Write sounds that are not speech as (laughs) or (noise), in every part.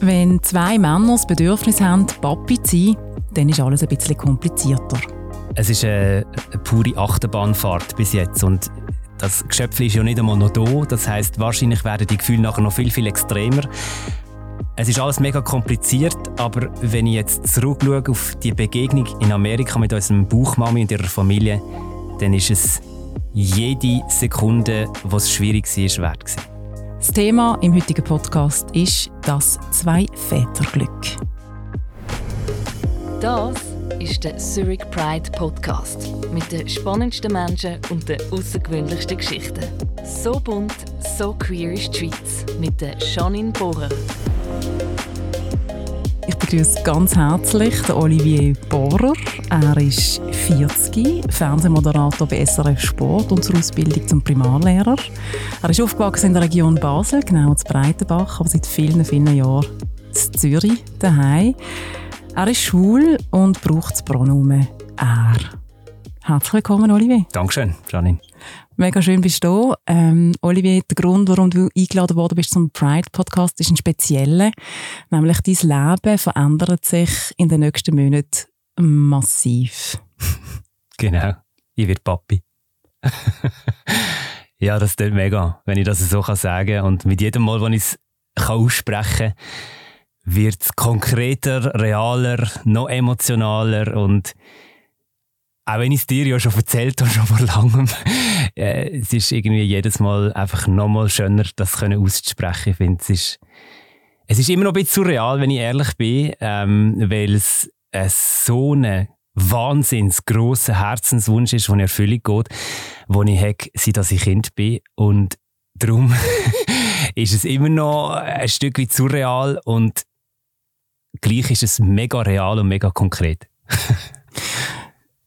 Wenn zwei Männer das Bedürfnis haben, Papi zu sein, dann ist alles ein bisschen komplizierter. Es ist eine, eine pure Achterbahnfahrt bis jetzt und das Geschöpf ist ja nicht einmal noch da. Das heißt, wahrscheinlich werden die Gefühle nachher noch viel, viel extremer. Es ist alles mega kompliziert, aber wenn ich jetzt zurückschaue auf die Begegnung in Amerika mit unserem Bauchmami und ihrer Familie, dann ist es jede Sekunde, was schwierig war, wert gewesen. Das Thema im heutigen Podcast ist das Zwei-Väter-Glück. Das ist der Zurich Pride Podcast mit den spannendsten Menschen und den außergewöhnlichsten Geschichten. So bunt, so queer ist die Schweiz mit der Janine Bohrer. Ich begrüße ganz herzlich Olivier Bohrer. Er ist 40, Fernsehmoderator bei SRF Sport und zur Ausbildung zum Primarlehrer. Er ist aufgewachsen in der Region Basel, genau in Breitenbach, aber seit vielen, vielen Jahren in Zürich daheim. Er ist schwul und braucht das Pronomen er. Herzlich willkommen, Olivier. Dankeschön, Janine. Mega schön bist du da. Ähm, Olivier, der Grund, warum du eingeladen worden bist zum Pride-Podcast, ist ein spezieller. Nämlich dein Leben verändert sich in den nächsten Monaten massiv. (laughs) genau. Ich werde Papi. (laughs) ja, das tut mega, wenn ich das so sagen kann. Und mit jedem Mal, wenn ich es aussprechen kann, wird es konkreter, realer, noch emotionaler und auch wenn ich es dir ja schon erzählt habe, (laughs) schon vor langem, äh, es ist irgendwie jedes Mal einfach nochmal schöner, das können auszusprechen. Ich finde, es ist, es ist immer noch ein bisschen surreal, wenn ich ehrlich bin, ähm, weil es äh, so ein wahnsinns grosser Herzenswunsch ist, der in Erfüllung geht, den ich habe, seit ich Kind bin. Und darum (laughs) ist es immer noch ein Stück weit surreal und gleich ist es mega real und mega konkret. (laughs)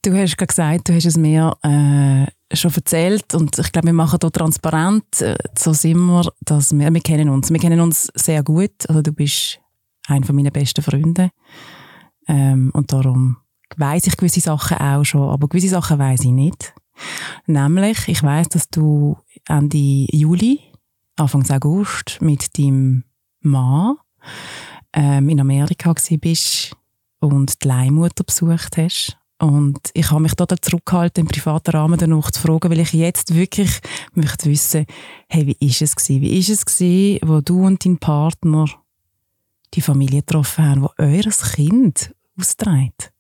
Du hast gerade gesagt, du hast es mir äh, schon erzählt und ich glaube, wir machen hier transparent. Äh, so sind wir, dass wir, wir kennen uns. Wir kennen uns sehr gut. Also du bist einer meiner besten Freunde ähm, und darum weiß ich gewisse Sachen auch schon, aber gewisse Sachen weiß ich nicht. Nämlich, ich weiß, dass du Ende Juli, Anfang August mit deinem Mann ähm, in Amerika bist und die Leihmutter besucht hast und ich habe mich da zurückgehalten, im privaten Rahmen danach zu fragen, weil ich jetzt wirklich möchte wissen, hey, wie ist es gewesen? Wie ist es gewesen, wo du und dein Partner die Familie getroffen haben, wo eures Kind austrägt?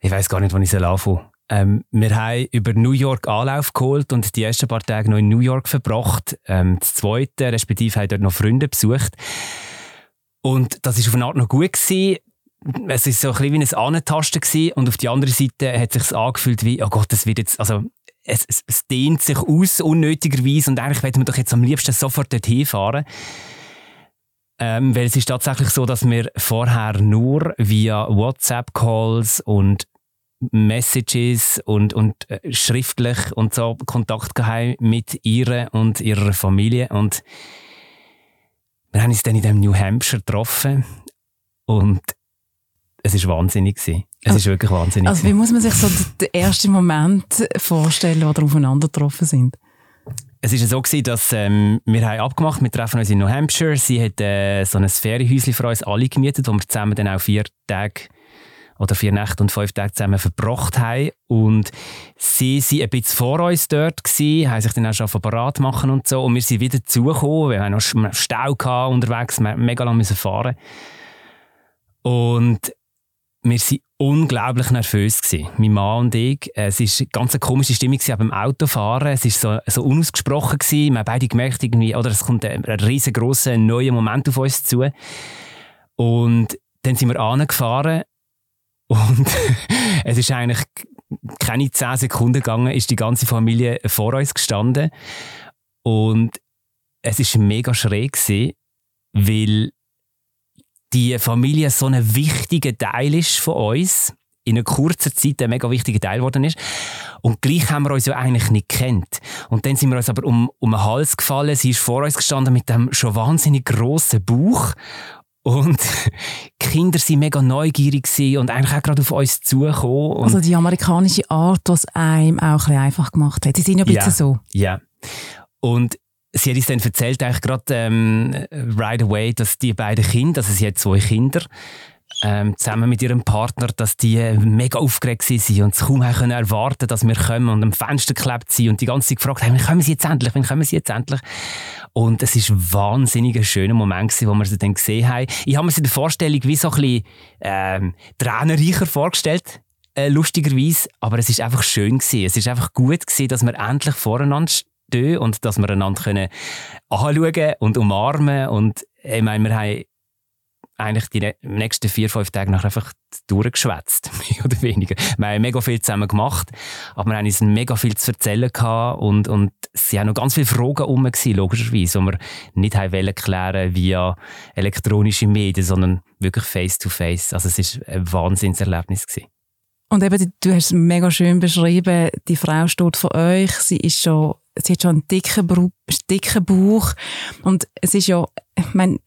Ich weiß gar nicht, wann ich es anfangen ähm, wir haben über New York Anlauf geholt und die ersten paar Tage noch in New York verbracht. Ähm, das zweite, respektive haben dort noch Freunde besucht. Und das war auf eine Art noch gut gewesen es ist so ein bisschen wie ein Anentasten und auf die andere Seite hat es sich angefühlt wie, oh Gott, das wird jetzt, also es, es, es dehnt sich aus unnötigerweise und eigentlich werden wir doch jetzt am liebsten sofort dorthin fahren. Ähm, weil es ist tatsächlich so, dass wir vorher nur via WhatsApp-Calls und Messages und, und äh, schriftlich und so Kontakt gehabt mit ihr und ihrer Familie und wir haben uns dann in dem New Hampshire getroffen und es war wahnsinnig gewesen. Es ist wirklich wahnsinnig. Also wie muss man sich so den ersten Moment vorstellen, wo wir aufeinander getroffen sind? Es war so, gewesen, dass ähm, wir haben abgemacht, wir treffen uns in New Hampshire. Sie hat äh, so ein Ferienhäuschen für uns alle gemietet, wo wir zusammen dann auch vier Tage oder vier Nächte und fünf Tage zusammen verbracht haben. Und sie waren ein bisschen vor uns dort, gewesen, haben sich dann auch schon parat machen und so. Und wir sind wieder zugekommen, wir haben noch Stau unterwegs, wir mega lange fahren Und wir waren unglaublich nervös. Gewesen. Mein Mann und ich. Es war eine ganz komische Stimmung beim Autofahren. Es war so, so unausgesprochen. Gewesen. Wir haben beide gemerkt, irgendwie, oder es kommt ein, ein riesengroßer neuer Moment auf uns zu. Und dann sind wir angefahren und (laughs) es ist eigentlich keine zehn Sekunden gegangen, ist die ganze Familie vor uns gestanden. Und es war mega schräg, gewesen, weil die Familie so ein wichtiger Teil ist von uns, in einer kurzen Zeit ein mega wichtiger Teil geworden ist. Und gleich haben wir uns ja eigentlich nicht kennt. Und dann sind wir uns aber um, um den Hals gefallen. Sie ist vor uns gestanden mit dem schon wahnsinnig grossen Bauch. Und die (laughs) Kinder waren mega neugierig und eigentlich auch gerade auf uns zugekommen. Also die amerikanische Art, die es einem auch ein bisschen einfach gemacht hat. Sie sind ja ein bisschen ja, so. Ja. Und sie hat uns dann erzählt, eigentlich gerade ähm, right away, dass die beiden Kinder, also sie hat zwei Kinder, ähm, zusammen mit ihrem Partner, dass die mega aufgeregt waren und es kaum können erwarten dass wir kommen und am Fenster geklebt sind und die ganze Zeit gefragt haben, wann kommen sie jetzt endlich, wann kommen sie jetzt endlich? Und es ist ein wahnsinnig schöner Moment gewesen, wo wir sie dann gesehen haben. Ich habe mir sie in der Vorstellung wie so ein bisschen ähm, tränenreicher vorgestellt, äh, lustigerweise, aber es ist einfach schön gewesen. Es ist einfach gut gewesen, dass wir endlich voreinander stehen und dass wir einander können anschauen und umarmen und ich meine, wir haben eigentlich die nächsten vier, fünf Tage nachher einfach durchgeschwätzt, (laughs) mehr oder weniger. Wir haben mega viel zusammen gemacht, aber wir haben uns mega viel zu erzählen gehabt und, und es waren noch ganz viele Fragen rum, gewesen, logischerweise, die wir nicht haben klären via elektronische Medien, sondern wirklich face to face. Also es war ein Wahnsinnserlebnis. Gewesen. Und eben, du hast es mega schön beschrieben, die Frau steht vor euch, sie ist schon, sie hat schon einen dicken, dicken Bauch und es ist ja, ich meine,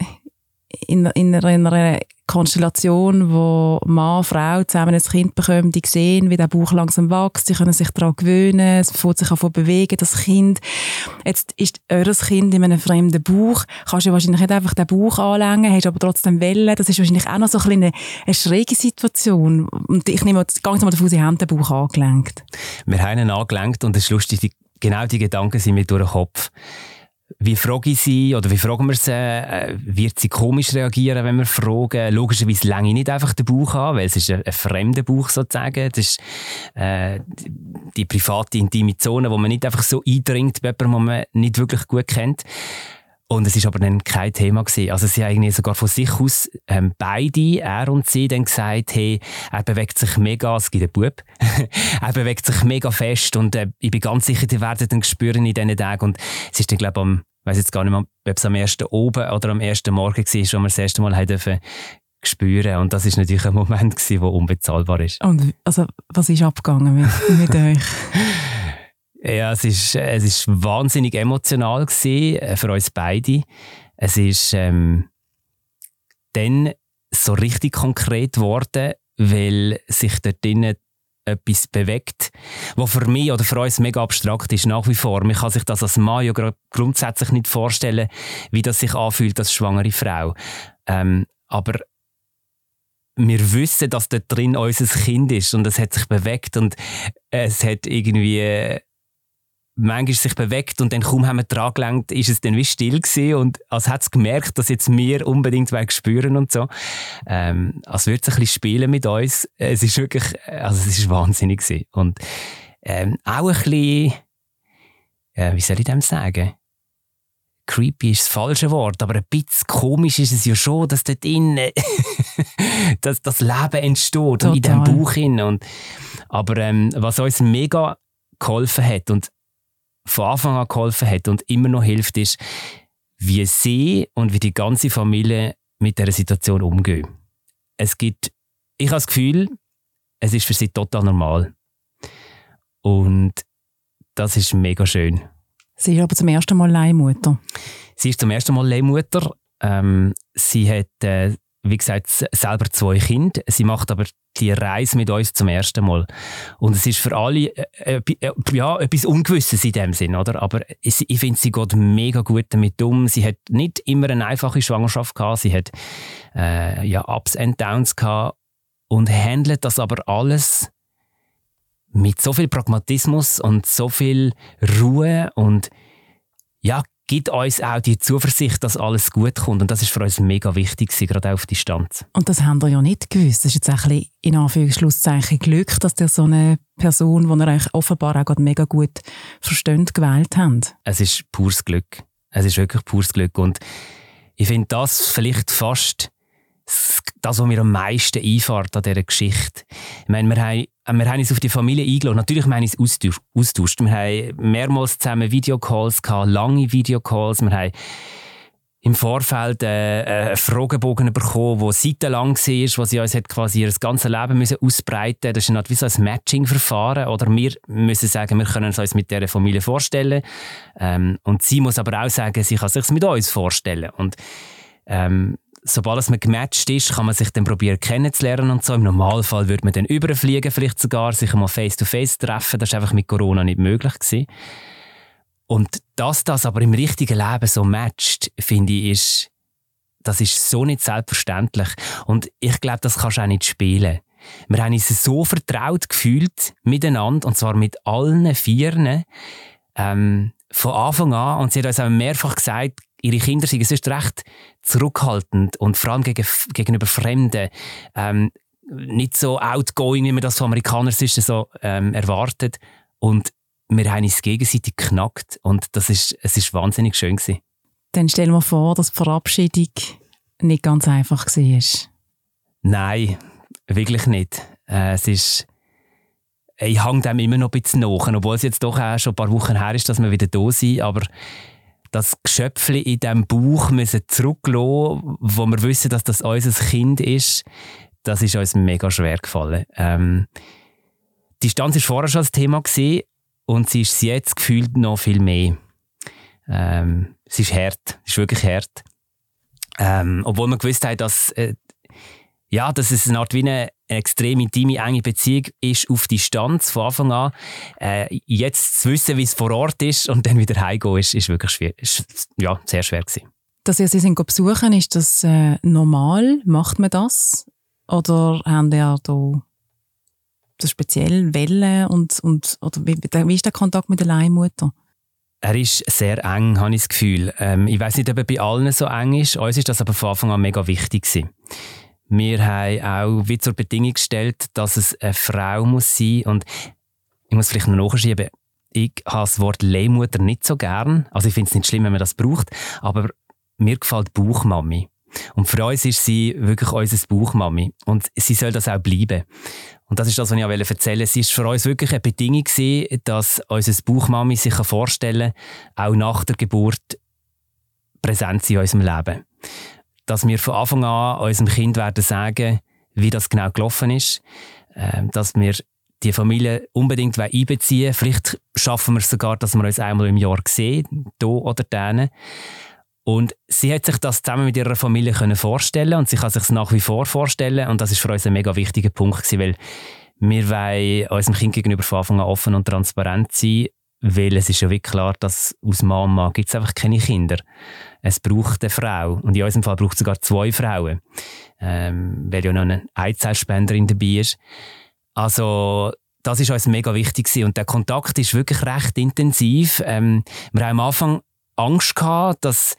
in, in, einer, in einer Konstellation, wo Mann, Frau zusammen ein Kind bekommen, die sehen, wie der Bauch langsam wächst, sie können sich daran gewöhnen, es fängt sich an bewegen, das Kind. Jetzt ist eures Kind in einem fremden Bauch, kannst du wahrscheinlich nicht einfach den Bauch anlängen, hast aber trotzdem Wellen, das ist wahrscheinlich auch noch so ein eine, eine schräge Situation. Und ich nehme jetzt ganz mal davon, sie haben den Bauch angelenkt. Wir haben ihn angelenkt und es ist lustig, die, genau die Gedanken sind mir durch den Kopf. Wie frage ich sie oder wie fragen wir sie? Äh, wird sie komisch reagieren, wenn wir fragen? Logischerweise länge ich nicht einfach den Bauch an, weil es ist ein, ein fremder Bauch sozusagen. Das ist äh, die private, intime Zone, wo man nicht einfach so eindringt bei jemandem, den man nicht wirklich gut kennt. Und es ist aber dann kein Thema gewesen. Also sie haben irgendwie sogar von sich aus ähm, beide, er und sie, dann gesagt, hey, er bewegt sich mega, es gibt einen Bub, (laughs) er bewegt sich mega fest und äh, ich bin ganz sicher, die werden dann spüren in diesen Tagen. Und es ist dann, glaube ich, am, weiß jetzt gar nicht mehr, ob es am ersten oben oder am ersten Morgen war, wo wir das erste Mal dürfen spüren. Und das ist natürlich ein Moment gewesen, der unbezahlbar ist. Und also, was ist abgegangen mit, mit (laughs) euch? Ja, es ist, es ist wahnsinnig emotional gewesen, äh, für uns beide. Es ist ähm, dann so richtig konkret geworden, weil sich dort drinnen etwas bewegt, was für mich oder für uns mega abstrakt ist nach wie vor. Man kann sich das als Mann ja grundsätzlich nicht vorstellen, wie das sich anfühlt als schwangere Frau. Ähm, aber wir wissen, dass dort drin unser Kind ist und es hat sich bewegt und es hat irgendwie manchmal sich bewegt und dann kaum haben wir dran gelenkt, ist es dann wie still gewesen und als hat es gemerkt, dass jetzt wir unbedingt spüren und so. Ähm, als würde es ein bisschen spielen mit uns. Es ist wirklich, also es ist wahnsinnig gewesen. Und ähm, auch ein bisschen, äh, wie soll ich dem sagen? Creepy ist das falsche Wort, aber ein bisschen komisch ist es ja schon, dass dort innen (laughs) dass das Leben entsteht Total. und in diesem Bauch innen. Und, aber ähm, was uns mega geholfen hat und von Anfang an geholfen hat und immer noch hilft, ist, wie sie und wie die ganze Familie mit der Situation umgehen. Es gibt, ich habe das Gefühl, es ist für sie total normal. Und das ist mega schön. Sie ist aber zum ersten Mal Leihmutter. Sie ist zum ersten Mal Leihmutter. Ähm, sie hat äh, wie gesagt, selber zwei Kinder. Sie macht aber die Reise mit uns zum ersten Mal. Und es ist für alle äh, äh, ja, etwas Ungewisses in dem Sinn, oder? Aber ich, ich finde, sie geht mega gut damit um. Sie hat nicht immer eine einfache Schwangerschaft gehabt. Sie hat äh, ja, Ups and Downs gehabt und handelt das aber alles mit so viel Pragmatismus und so viel Ruhe und ja, gibt uns auch die Zuversicht, dass alles gut kommt. Und das ist für uns mega wichtig, gerade auf Distanz. Und das haben wir ja nicht gewusst. Das ist jetzt ein bisschen in Anführungszeichen Glück, dass ihr so eine Person, die ihr euch offenbar auch mega gut versteht, gewählt habt. Es ist pures Glück. Es ist wirklich pures Glück. Und ich finde das vielleicht fast das, was mir am meisten einfährt an dieser Geschichte. Ich meine, wir haben, wir haben uns auf die Familie eingeladen. Natürlich haben wir uns austauscht. Wir haben mehrmals zusammen Videocalls gehabt, lange Videocalls. Wir haben im Vorfeld äh, äh einen Fragebogen bekommen, der seitenlang war, wo sie uns quasi ihr ganzes Leben müssen ausbreiten musste. Das ist wie so ein Matching-Verfahren. Oder wir müssen sagen, wir können es uns mit dieser Familie vorstellen. Ähm, und sie muss aber auch sagen, sie kann es sich mit uns vorstellen. Und ähm, sobald man gematcht ist, kann man sich dann probieren kennenzulernen und so. Im Normalfall würde man dann überfliegen, vielleicht sogar sich mal face to face treffen. Das ist einfach mit Corona nicht möglich gewesen. Und dass das aber im richtigen Leben so matcht, finde ich, ist, das ist so nicht selbstverständlich. Und ich glaube, das kannst du auch nicht spielen. Wir haben uns so vertraut gefühlt miteinander, und zwar mit allen Vieren, ähm, von Anfang an. Und sie hat uns auch mehrfach gesagt, ihre Kinder sind sonst recht zurückhaltend und vor allem gegen, gegenüber Fremden. Ähm, nicht so outgoing, wie man das von Amerikanern so ähm, erwartet. Und wir haben uns gegenseitig geknackt und das ist, es ist wahnsinnig schön gewesen. Dann stell dir vor, dass die Verabschiedung nicht ganz einfach war. Nein, wirklich nicht. Äh, es ist, ich hang dem immer noch ein bisschen nach, obwohl es jetzt doch auch schon ein paar Wochen her ist, dass wir wieder da sind, aber das Geschöpfchen in diesem Bauch müssen zurücklassen, wo wir wissen, dass das unser Kind ist, das ist uns mega schwer gefallen. Ähm, die Distanz war vorher schon das Thema gewesen, und sie ist jetzt gefühlt noch viel mehr. Ähm, es ist hart, es ist wirklich hart. Ähm, obwohl man gewusst hat, dass, äh, ja, dass es eine Art wie eine extrem intime, enge Beziehung ist auf Distanz von Anfang an. Äh, jetzt zu wissen, wie es vor Ort ist und dann wieder heimgehen, ist, ist wirklich schwer, ist, ja, sehr schwer gewesen. Dass ihr sie sind besuchen, ist das äh, normal? Macht man das? Oder haben ihr da so speziell Wellen und, und oder wie, wie ist der Kontakt mit der Leihmutter? Er ist sehr eng, habe ich das Gefühl. Ähm, ich weiß nicht, ob er bei allen so eng ist. Uns ist das aber von Anfang an mega wichtig gewesen. Wir haben auch wie zur Bedingung gestellt, dass es eine Frau muss sein und ich muss vielleicht noch nachschieben, ich habe das Wort Leihmutter nicht so gern. Also ich finde es nicht schlimm, wenn man das braucht, aber mir gefällt Bauchmami. Und für uns ist sie wirklich unser Bauchmami. Und sie soll das auch bleiben. Und das ist das, was ich erzählen wollte. Es ist für uns wirklich eine Bedingung gewesen, dass unser Bauchmami sich vorstellen kann, auch nach der Geburt präsent sein in unserem Leben. Dass wir von Anfang an unserem Kind werden sagen, wie das genau gelaufen ist, ähm, dass wir die Familie unbedingt einbeziehen Vielleicht schaffen wir es sogar, dass wir uns einmal im Jahr sehen, hier oder denen. Und sie hat sich das zusammen mit ihrer Familie können vorstellen und sie kann sich es nach wie vor vorstellen und das ist für uns ein mega wichtiger Punkt gewesen, weil wir wollen unserem Kind gegenüber von Anfang an offen und transparent sein, weil es ist ja wirklich klar, dass aus Mama gibt es einfach keine Kinder. Es braucht eine Frau und in unserem Fall braucht es sogar zwei Frauen, ähm, weil ja noch eine Eizellspenderin dabei ist. Also das ist uns mega wichtig gewesen. und der Kontakt ist wirklich recht intensiv. Ähm, wir haben am Anfang Angst gehabt, dass,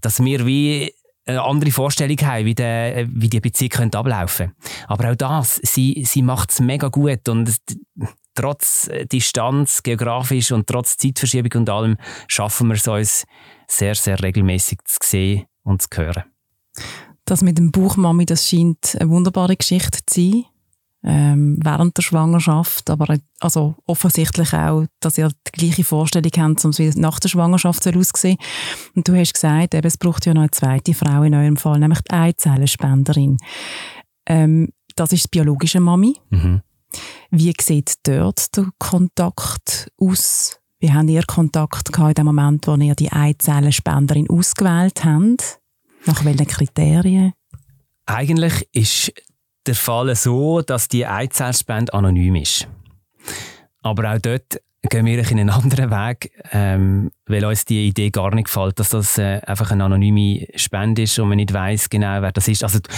dass wir wie eine andere Vorstellung haben, wie, der, wie die Beziehung könnte ablaufen Aber auch das, sie, sie macht es mega gut und trotz Distanz geografisch und trotz Zeitverschiebung und allem schaffen wir es uns sehr, sehr regelmäßig zu sehen und zu hören. Das mit dem Buchmami, das scheint eine wunderbare Geschichte zu sein ähm, während der Schwangerschaft, aber also offensichtlich auch, dass ihr die gleiche Vorstellung habt, wie es nach der Schwangerschaft soll aussehen Und du hast gesagt, eben, es braucht ja noch eine zweite Frau in eurem Fall, nämlich die Eizellenspenderin. Ähm, das ist die biologische Mami. Mhm. Wie sieht dort der Kontakt aus? Wie habt ihr Kontakt gehabt in dem Moment, wo ihr die Eizellenspenderin ausgewählt habt? Nach welchen Kriterien? Eigentlich ist der Fall so, dass die Eizellspende anonym ist. Aber auch dort gehen wir in einen anderen Weg, ähm, weil uns die Idee gar nicht gefällt, dass das äh, einfach eine anonyme Spende ist und man nicht weiß genau, wer das ist. Also du,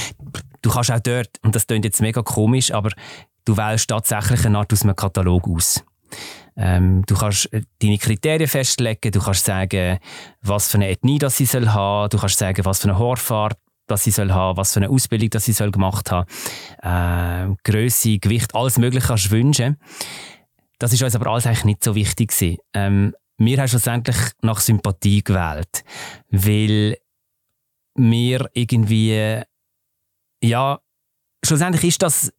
du kannst auch dort, und das klingt jetzt mega komisch, aber du wählst tatsächlich eine Art aus einem Katalog aus. Ähm, du kannst äh, deine Kriterien festlegen, du kannst sagen, was für eine Ethnie das sie soll haben, du kannst sagen, was für eine Haarfarbe, dass sie soll haben, was für eine Ausbildung dass sie soll gemacht haben, äh, Größe, Gewicht, alles Mögliche kannst du wünschen. Das ist uns aber alles eigentlich nicht so wichtig gewesen. Ähm, wir haben schlussendlich nach Sympathie gewählt, weil wir irgendwie, ja, schlussendlich ist das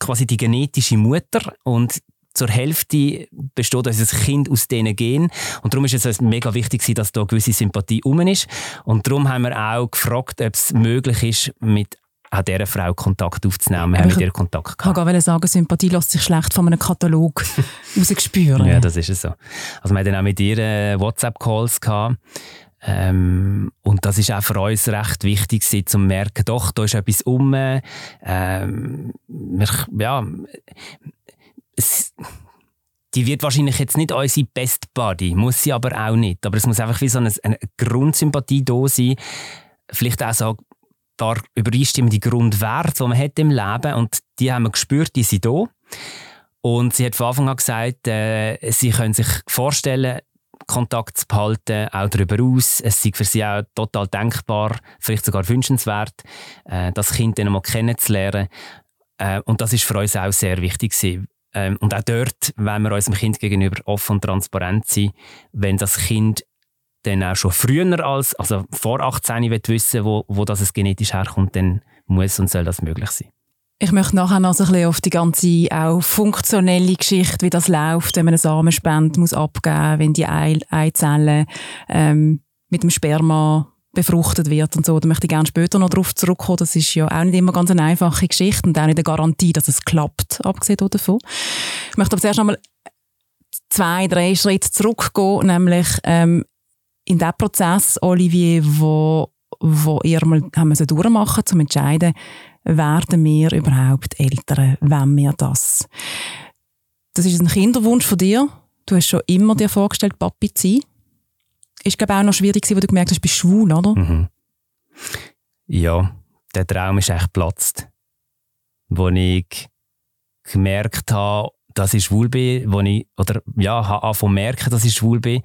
quasi die genetische Mutter und zur Hälfte besteht unser Kind aus diesen Genen. Und darum ist es mega wichtig, dass da eine gewisse Sympathie um ist. Und darum haben wir auch gefragt, ob es möglich ist, mit auch dieser Frau Kontakt aufzunehmen. Wir haben mit ihr Kontakt gehabt. Ich wollte sagen, Sympathie lässt sich schlecht von einem Katalog (laughs) rausspüren. Ja, das ist es so. Also wir hatten auch mit ihr äh, WhatsApp-Calls gehabt. Ähm, und das ist auch für uns recht wichtig, zu zu merken, doch, da ist etwas um. Ähm, wir, ja, es, die wird wahrscheinlich jetzt nicht unsere Best Buddy, muss sie aber auch nicht. Aber es muss einfach wie so eine, eine Grundsympathie da sein. Vielleicht auch so ein paar übereinstimmende Grundwerte, die man hat im Leben und die haben wir gespürt, die sind da. Und sie hat von Anfang an gesagt, äh, sie können sich vorstellen, Kontakt zu behalten, auch darüber aus. Es ist für sie auch total denkbar, vielleicht sogar wünschenswert, äh, das Kind dann einmal kennenzulernen. Äh, und das ist für uns auch sehr wichtig gewesen. Ähm, und auch dort, wenn wir unserem Kind gegenüber offen und transparent sind, wenn das Kind dann auch schon früher als, also vor 18 will wissen, wo, wo das genetisch herkommt, dann muss und soll das möglich sein. Ich möchte nachher noch ein bisschen auf die ganze auch funktionelle Geschichte, wie das läuft, wenn man eine Samenspende muss abgeben, wenn die Eizelle ähm, mit dem Sperma befruchtet wird und so. Da möchte ich gerne später noch darauf zurückkommen. Das ist ja auch nicht immer ganz eine einfache Geschichte und auch nicht eine Garantie, dass es klappt, abgesehen davon. Ich möchte aber zuerst noch mal zwei, drei Schritte zurückgehen, nämlich ähm, in dem Prozess, Olivier, wo, wo ihr mal haben müssen durchmachen um zu entscheiden, werden wir überhaupt Eltern, wenn wir das? Das ist ein Kinderwunsch von dir. Du hast schon immer dir vorgestellt, Papi zu sein ist glaube auch noch schwierig wo du gemerkt hast, du bist schwul, oder? Mhm. Ja, der Traum ist echt geplatzt. Wo ich gemerkt habe, dass ich schwul bin, wo ich, oder ja, habe angefangen merken, dass ich schwul bin.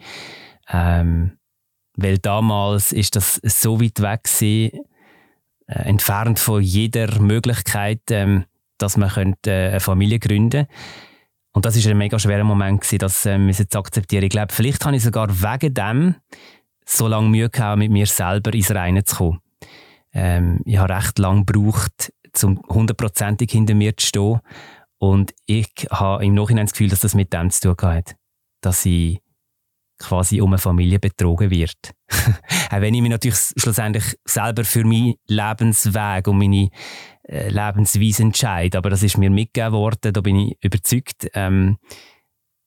Ähm, weil damals ist das so weit weg gewesen, äh, entfernt von jeder Möglichkeit, ähm, dass man könnte, äh, eine Familie gründen könnte. Und das war ein mega schwerer Moment, gewesen, das ähm, zu akzeptieren. Ich glaube, vielleicht habe ich sogar wegen dem so lange Mühe gehabt, mit mir selber ins Reine zu kommen. Ähm, ich habe recht lange gebraucht, um hundertprozentig hinter mir zu stehen. Und ich habe im Nachhinein das Gefühl, dass das mit dem zu tun hat. Dass ich quasi um eine Familie betrogen wird. (laughs) Auch wenn ich mich natürlich schlussendlich selber für meinen Lebensweg und meine äh, Lebensweise entscheide. Aber das ist mir mitgegeben worden, da bin ich überzeugt. Ähm,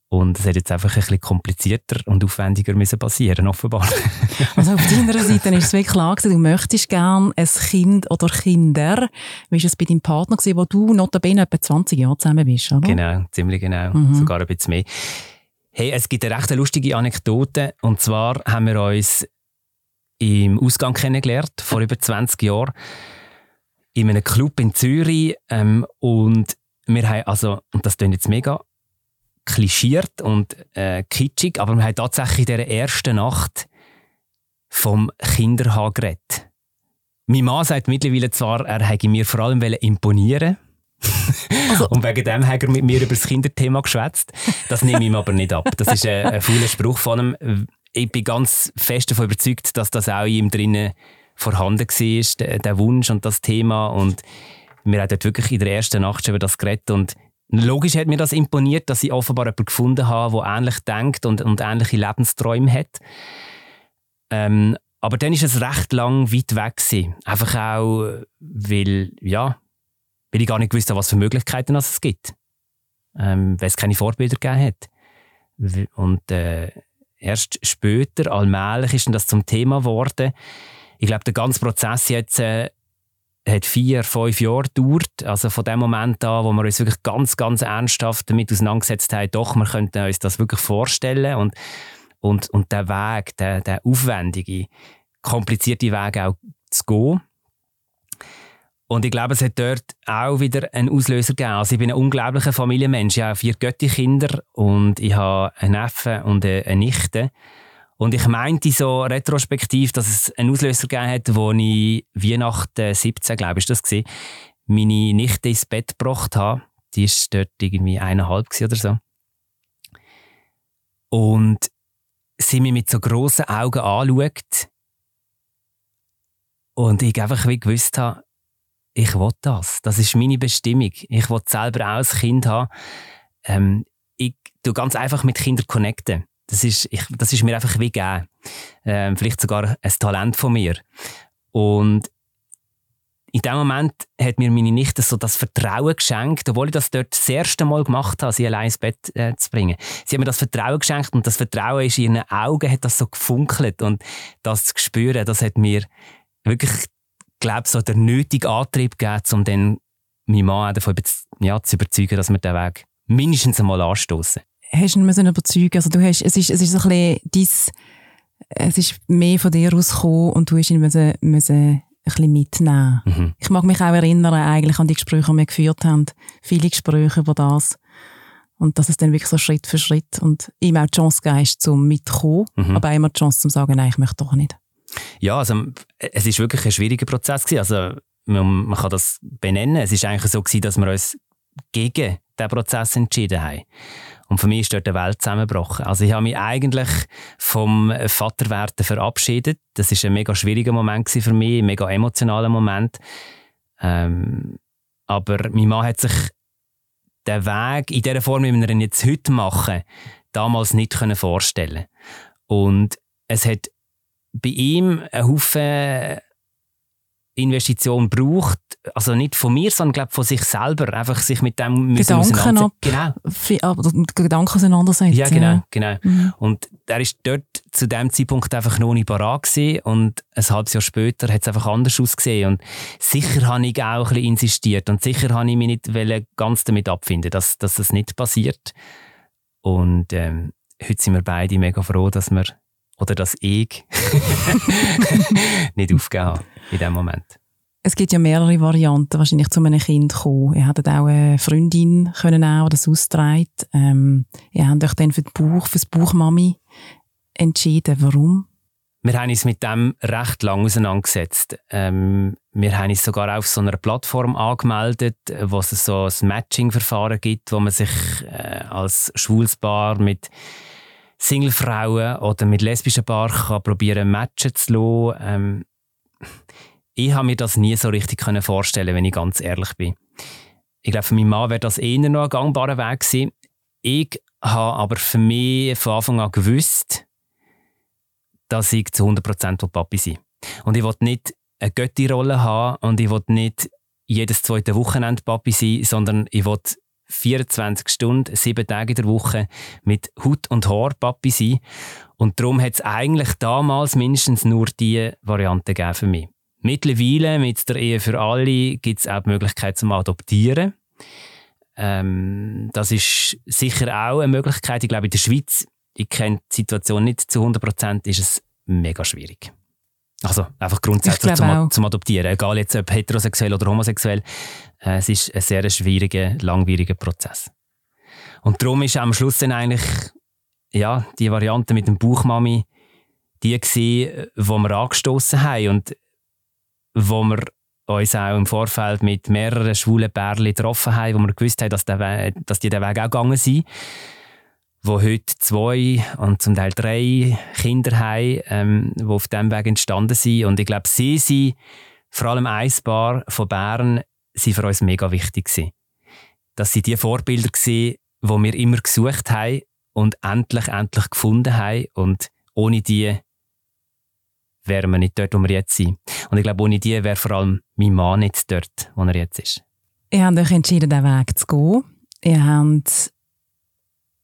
und es hat jetzt einfach ein bisschen komplizierter und aufwendiger müssen passieren, offenbar. (laughs) also auf deiner Seite ist es wirklich klar gewesen, du möchtest gerne ein Kind oder Kinder. Wie war es bei deinem Partner, gewesen, wo du notabene etwa 20 Jahre zusammen bist, oder? Genau, ziemlich genau. Mhm. Sogar ein bisschen mehr. Hey, es gibt eine recht lustige Anekdote. Und zwar haben wir uns im Ausgang kennengelernt, vor (laughs) über 20 Jahren in einem Club in Zürich ähm, und wir haben, also, und das klingt jetzt mega klischiert und äh, kitschig, aber wir haben tatsächlich in dieser ersten Nacht vom Kinderhaar geredet. Mein Mann sagt mittlerweile zwar, er hätte mir vor allem imponieren also. (laughs) Und wegen dem hat er mit mir über das Kinderthema geschwätzt. Das nehme ich ihm aber nicht ab. Das ist ein, ein fauler Spruch von ihm. Ich bin ganz fest davon überzeugt, dass das auch in ihm drinnen vorhanden war, der, Wunsch und das Thema. Und wir haben dort wirklich in der ersten Nacht schon über das geredet. Und logisch hat mir das imponiert, dass ich offenbar jemanden gefunden habe, der ähnlich denkt und, und ähnliche Lebensträume hat. Ähm, aber dann ist es recht lang weit weg gewesen. Einfach auch, weil, ja, weil ich gar nicht gewusst habe, was für Möglichkeiten es gibt. Ähm, weil es keine Vorbilder gegeben hat. Und äh, erst später, allmählich, ist das zum Thema geworden ich glaube, der ganze Prozess jetzt äh, hat vier, fünf Jahre gedauert. Also von dem Moment an, wo wir uns wirklich ganz, ganz ernsthaft damit auseinandergesetzt haben, doch, wir könnten uns das wirklich vorstellen und, und, und der Weg, der, der aufwendige, komplizierte Weg auch zu gehen. Und ich glaube, es hat dort auch wieder einen Auslöser gegeben. Also ich bin ein unglaublicher Familienmensch. Ich habe vier Götti-Kinder und ich habe einen Neffen und eine Nichte. Und ich meinte so retrospektiv, dass es einen Auslöser gegeben hat, wo ich Weihnachten 17, glaube ich, das gesehen, meine Nichte ins Bett gebracht habe. Die war dort irgendwie eineinhalb oder so. Und sie mich mit so grossen Augen anschaut und ich einfach wie gewusst habe, ich will das. Das ist meine Bestimmung. Ich will selber auch ein Kind haben. Ähm, ich tu ganz einfach mit Kindern connecten. Das ist, ich, das ist mir einfach wie gegeben. Ähm, vielleicht sogar ein Talent von mir. Und in dem Moment hat mir meine Nichte so das Vertrauen geschenkt, obwohl ich das dort das erste Mal gemacht habe, sie allein ins Bett äh, zu bringen. Sie hat mir das Vertrauen geschenkt und das Vertrauen ist in ihren Augen, hat das so gefunkelt und das zu spüren, das hat mir wirklich, glaube so der nötige Antrieb gegeben, um dann meinen Mann davon ja, zu überzeugen, dass wir den Weg mindestens einmal anstoßen. Hast ihn müssen überzeugen. Also du hast, es ist, es ist so ein bisschen es ist mehr von dir rausgekommen und du hast ihn müssen, müssen ein bisschen mitnehmen. Mhm. Ich mag mich auch erinnern eigentlich an die Gespräche, die wir geführt haben. Viele Gespräche über das. Und dass es dann wirklich so Schritt für Schritt und ihm auch die Chance gegeben zum mitkommen, Mhm. aber auch immer die Chance zum sagen, nein, ich möchte doch nicht. Ja, also es ist wirklich ein schwieriger Prozess gewesen. Also man, man kann das benennen. Es ist eigentlich so gewesen, dass wir uns gegen diesen Prozess entschieden haben. Und für mich ist dort die Welt zusammengebrochen. Also ich habe mich eigentlich vom Vaterwerden verabschiedet. Das ist ein mega schwieriger Moment für mich, ein mega emotionaler Moment. Ähm, aber mein Mann hat sich den Weg in der Form, wie wir ihn jetzt heute machen, damals nicht vorstellen. Und es hat bei ihm einen Haufen Investition braucht, also nicht von mir, sondern glaub, von sich selber, einfach sich mit dem Gedanken ab. Genau, Aber mit Gedanken auseinandersetzen. ja genau, genau. Mhm. Und er ist dort zu dem Zeitpunkt einfach noch nicht parat gewesen und ein halbes Jahr später hat es einfach anders ausgesehen und sicher habe ich auch ein bisschen insistiert und sicher habe ich mich nicht ganz damit abfinden, dass, dass das nicht passiert. Und ähm, heute sind wir beide mega froh, dass wir oder dass ich (laughs) nicht aufgegeben habe in dem Moment. Es gibt ja mehrere Varianten, wahrscheinlich zu einem Kind kommen. Ihr hattet auch eine Freundin können auch, die das austrägt. Ähm, ihr habt euch dann für den Bauch, für das Bauchmami entschieden. Warum? Wir haben uns mit dem recht lang auseinandergesetzt. Ähm, wir haben uns sogar auf so einer Plattform angemeldet, wo es so ein Matching-Verfahren gibt, wo man sich äh, als schwules Paar mit Singlefrauen oder mit lesbischen Paaren kann probieren matchen zu lassen. Ähm, ich habe mir das nie so richtig können vorstellen, wenn ich ganz ehrlich bin. Ich glaube, für meinen Mann wäre das eher noch ein gangbarer Weg gewesen. Ich habe aber für mich von Anfang an gewusst, dass ich zu 100% Papi sein will. Und ich will nicht eine Götti-Rolle haben und ich will nicht jedes zweite Wochenende Papi sein, sondern ich will 24 Stunden, sieben Tage in der Woche mit Haut und Haar Papi sein. Und darum hat es eigentlich damals mindestens nur diese Variante gegeben für mich. Mittlerweile, mit der Ehe für alle, gibt es auch die Möglichkeit zum Adoptieren. Ähm, das ist sicher auch eine Möglichkeit. Ich glaube, in der Schweiz, ich kenne die Situation nicht zu 100 Prozent, ist es mega schwierig. Also einfach grundsätzlich Ich zum, auch. zum Adoptieren, egal jetzt ob heterosexuell oder homosexuell, äh, es ist ein sehr schwieriger, langwieriger Prozess. Und darum ist am Schluss dann eigentlich ja, die Variante mit dem Bauchmami die gewesen, wo wir angestoßen haben und wo wir uns auch im Vorfeld mit mehreren schwulen Pärchen getroffen haben, wo wir gewusst haben, dass, der We dass die den Weg auch gegangen sind wo heute zwei und zum Teil drei Kinder haben, ähm, die auf diesem Weg entstanden sind. Und ich glaube, sie sind, vor allem ein von Bern, sind für uns mega wichtig gewesen. Dass sie die Vorbilder waren, die wir immer gesucht haben und endlich, endlich gefunden haben. Und ohne die wären wir nicht dort, wo wir jetzt sind. Und ich glaube, ohne die wäre vor allem mein Mann nicht dort, wo er jetzt ist. Ihr habt euch entschieden, diesen Weg zu gehen. Ihr habt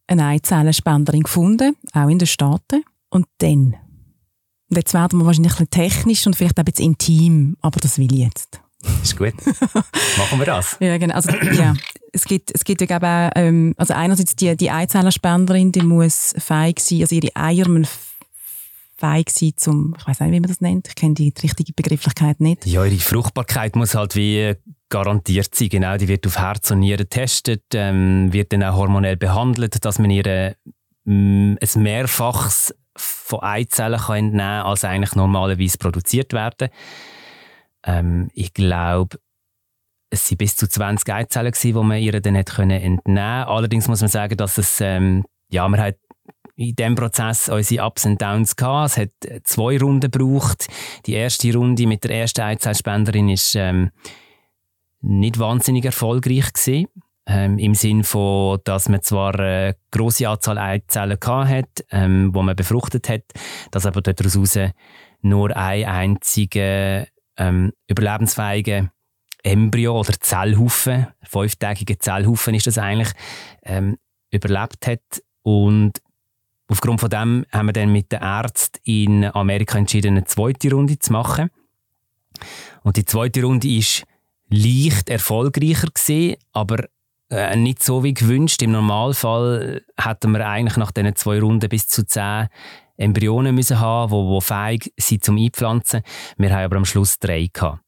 eine Eizellenspenderin gefunden, auch in den Staaten. Und dann? Und jetzt werden wir wahrscheinlich ein bisschen technisch und vielleicht auch ein bisschen intim, aber das will ich jetzt. Ist gut. Machen wir das. (laughs) Ja, genau. Also, ja. Es gibt, es gibt ja, ich, auch, ähm, also einerseits die, die Eizellenspenderin, die muss fähig sein, also ihre Eier müssen fähig sein zum, ich weiß nicht, wie man das nennt, ich kenne die richtige Begrifflichkeit nicht. Ja, ihre Fruchtbarkeit muss halt wie garantiert sein. Genau, die wird auf Herz und Nieren getestet, ähm, wird dann auch hormonell behandelt, dass man ihr ähm, ein Mehrfaches von Eizellen kann entnehmen kann, als eigentlich normalerweise produziert werden. Ähm, ich glaube, es waren bis zu 20 Eizellen, die man ihr dann hat können entnehmen konnte. Allerdings muss man sagen, dass es, ähm, ja, man hat in diesem Prozess unsere Ups und Downs gehabt. Es hat zwei Runden gebraucht. Die erste Runde mit der ersten Eizellspenderin ist ähm, nicht wahnsinnig erfolgreich gewesen. Ähm, Im Sinn von, dass man zwar eine grosse Anzahl Eizellen gehabt hat, ähm, wo man befruchtet hat, dass aber daraus nur ein einziger ähm, überlebensfähiger Embryo oder Zellhaufen, fünftägiger Zellhaufen ist das eigentlich, ähm, überlebt hat. Und aufgrund von dem haben wir dann mit den Ärzten in Amerika entschieden, eine zweite Runde zu machen. Und die zweite Runde ist leicht erfolgreicher gewesen, aber äh, nicht so wie gewünscht. Im Normalfall hätten wir eigentlich nach diesen zwei Runden bis zu zehn Embryonen müssen haben, wo, wo fähig sind zum Einpflanzen. Wir haben aber am Schluss drei gehabt.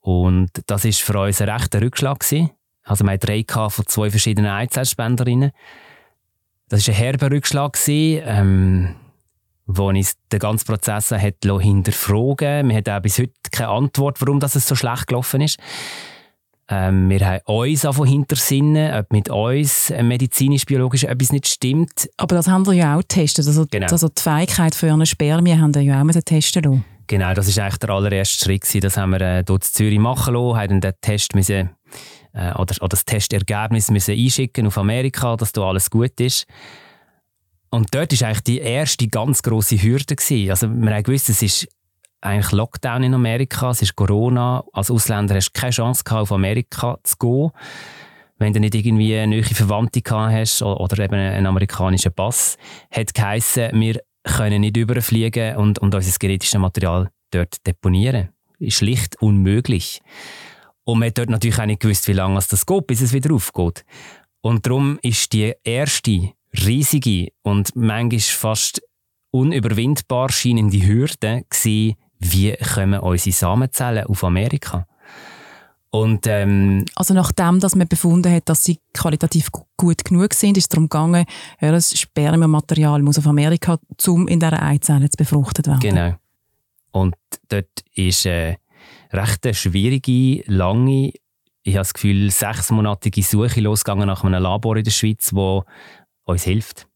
Und das ist für uns ein rechter Rückschlag gewesen. Also wir hatten drei von zwei verschiedenen Eizellspenderinnen. Das war ein herber Rückschlag gewesen, ähm, wo uns den ganzen Prozess hat hinterfragen. Wir haben auch bis heute keine Antwort, warum das so schlecht gelaufen ist. Ähm, wir haben uns davon hintersinnen, ob mit uns äh, medizinisch-biologisch etwas nicht stimmt. Aber das haben wir ja auch getestet. Also, genau. also die Fähigkeit für eine Spermien haben wir ja auch müssen testen lassen. Genau, das war eigentlich der allererste Schritt. Gewesen. Das haben wir äh, dort in Zürich machen lassen, haben den Test müssen, äh, oder, oder das Testergebnis müssen einschicken auf Amerika, dass da alles gut ist. Und dort war eigentlich die erste ganz grosse Hürde. Gewesen. Also haben gewusst, es ist eigentlich Lockdown in Amerika, es ist Corona. Als Ausländer hast du keine Chance gehabt, auf Amerika zu gehen, wenn du nicht irgendwie eine neue Verwandte gehabt hast oder eben einen amerikanischen Pass. Hat geheissen, wir können nicht überfliegen und, und unser genetisches Material dort deponieren. Ist schlicht unmöglich. Und man hat dort natürlich auch nicht gewusst, wie lange es das geht, bis es wieder aufgeht. Und darum ist die erste riesige und manchmal fast unüberwindbar scheinende Hürde gewesen, wie kommen unsere Samenzellen auf Amerika? Und, ähm, also nachdem, dass man befunden hat, dass sie qualitativ gut genug sind, ist es darum gegangen, ja, das Spermienmaterial muss auf Amerika, um in dieser Eizelle zu befruchtet werden. Genau. Und dort ist eine recht schwierige, lange, ich habe das Gefühl, sechsmonatige Suche losgegangen nach einem Labor in der Schweiz, wo uns hilft.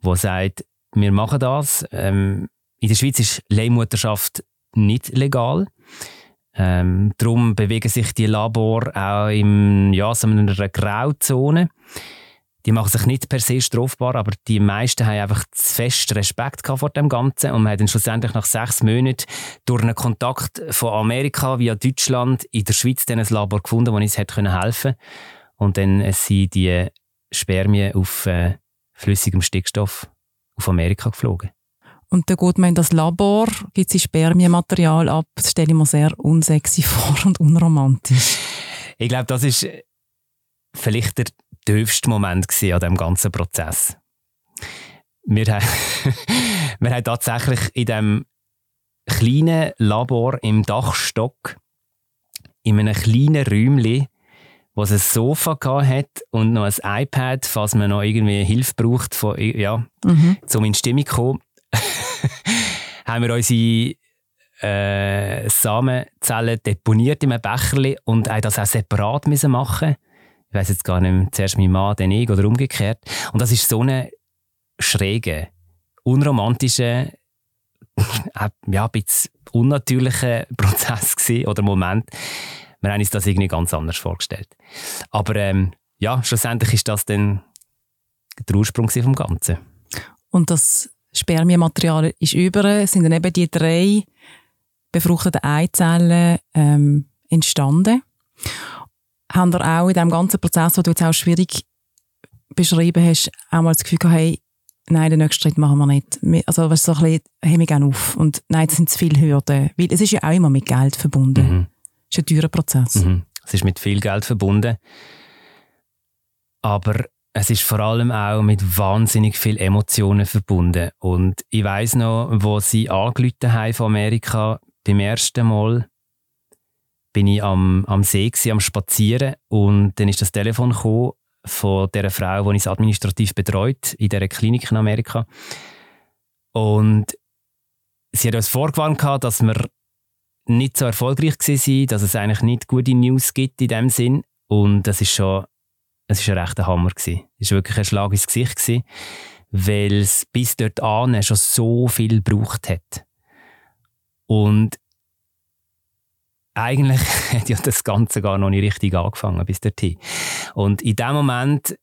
Wo sagt, wir machen das, ähm, in der Schweiz ist Leihmutterschaft nicht legal. Ähm, darum bewegen sich die Labor auch in ja, so einer Grauzone. Die machen sich nicht per se strafbar, aber die meisten haben einfach zu fest Respekt vor dem Ganzen und hat dann schlussendlich nach sechs Monaten durch einen Kontakt von Amerika via Deutschland in der Schweiz ein Labor gefunden, das uns helfen konnte. Und dann sind die Spermien auf äh, flüssigem Stickstoff auf Amerika geflogen. Und dann geht man in das Labor, gibt sie Spermienmaterial ab. Das stelle ich mir sehr unsexy (laughs) vor und unromantisch. Ich glaube, das ist vielleicht der tiefste Moment an diesem ganzen Prozess. Wir haben, (laughs) wir haben tatsächlich in diesem kleinen Labor im Dachstock in einem kleinen Räumchen, wo es ein Sofa hat und noch ein iPad, falls man noch irgendwie Hilfe braucht, von, ja, mhm. um in Stimmung zu kommen, (laughs) haben wir unsere äh, Samenzellen deponiert in einem Becherli und haben das auch separat müssen machen Ich weiß jetzt gar nicht mehr, zuerst mein Mann, dann ich oder umgekehrt. Und das ist so eine schräge, unromantische, (laughs) ja, ein bisschen unnatürlicher (laughs) Prozess gewesen, oder Moment. Wir haben uns das irgendwie ganz anders vorgestellt. Aber ähm, ja, schlussendlich ist das dann der Ursprung vom Ganzen. Und das Spermienmaterial ist über, es sind dann eben die drei befruchteten Eizellen ähm, entstanden. Haben wir auch in diesem ganzen Prozess, den du jetzt auch schwierig beschrieben hast, auch mal das Gefühl gehabt, hey, nein, den nächsten Schritt machen wir nicht. Also, was so ein bisschen, wir gerne auf. Und nein, das sind zu viele Hürden. Weil es ist ja auch immer mit Geld verbunden. Mhm. Ist ein teurer Prozess. Mhm. Es ist mit viel Geld verbunden. Aber es ist vor allem auch mit wahnsinnig viel Emotionen verbunden. Und ich weiß noch, wo sie angerufen haben von Amerika, beim ersten Mal bin ich am, am See gewesen, am Spazieren und dann ist das Telefon von der Frau, die uns administrativ betreut in dieser Klinik in Amerika. Und sie hat uns vorgewarnt, dass wir nicht so erfolgreich waren, dass es eigentlich nicht gute News gibt in dem Sinn. Und das ist schon es war ein rechter Hammer. Es war wirklich ein Schlag ins Gesicht, gewesen, weil es bis dort an schon so viel gebraucht hat. Und eigentlich (laughs) hat ja das Ganze gar noch nicht richtig angefangen bis dorthin. Und in dem Moment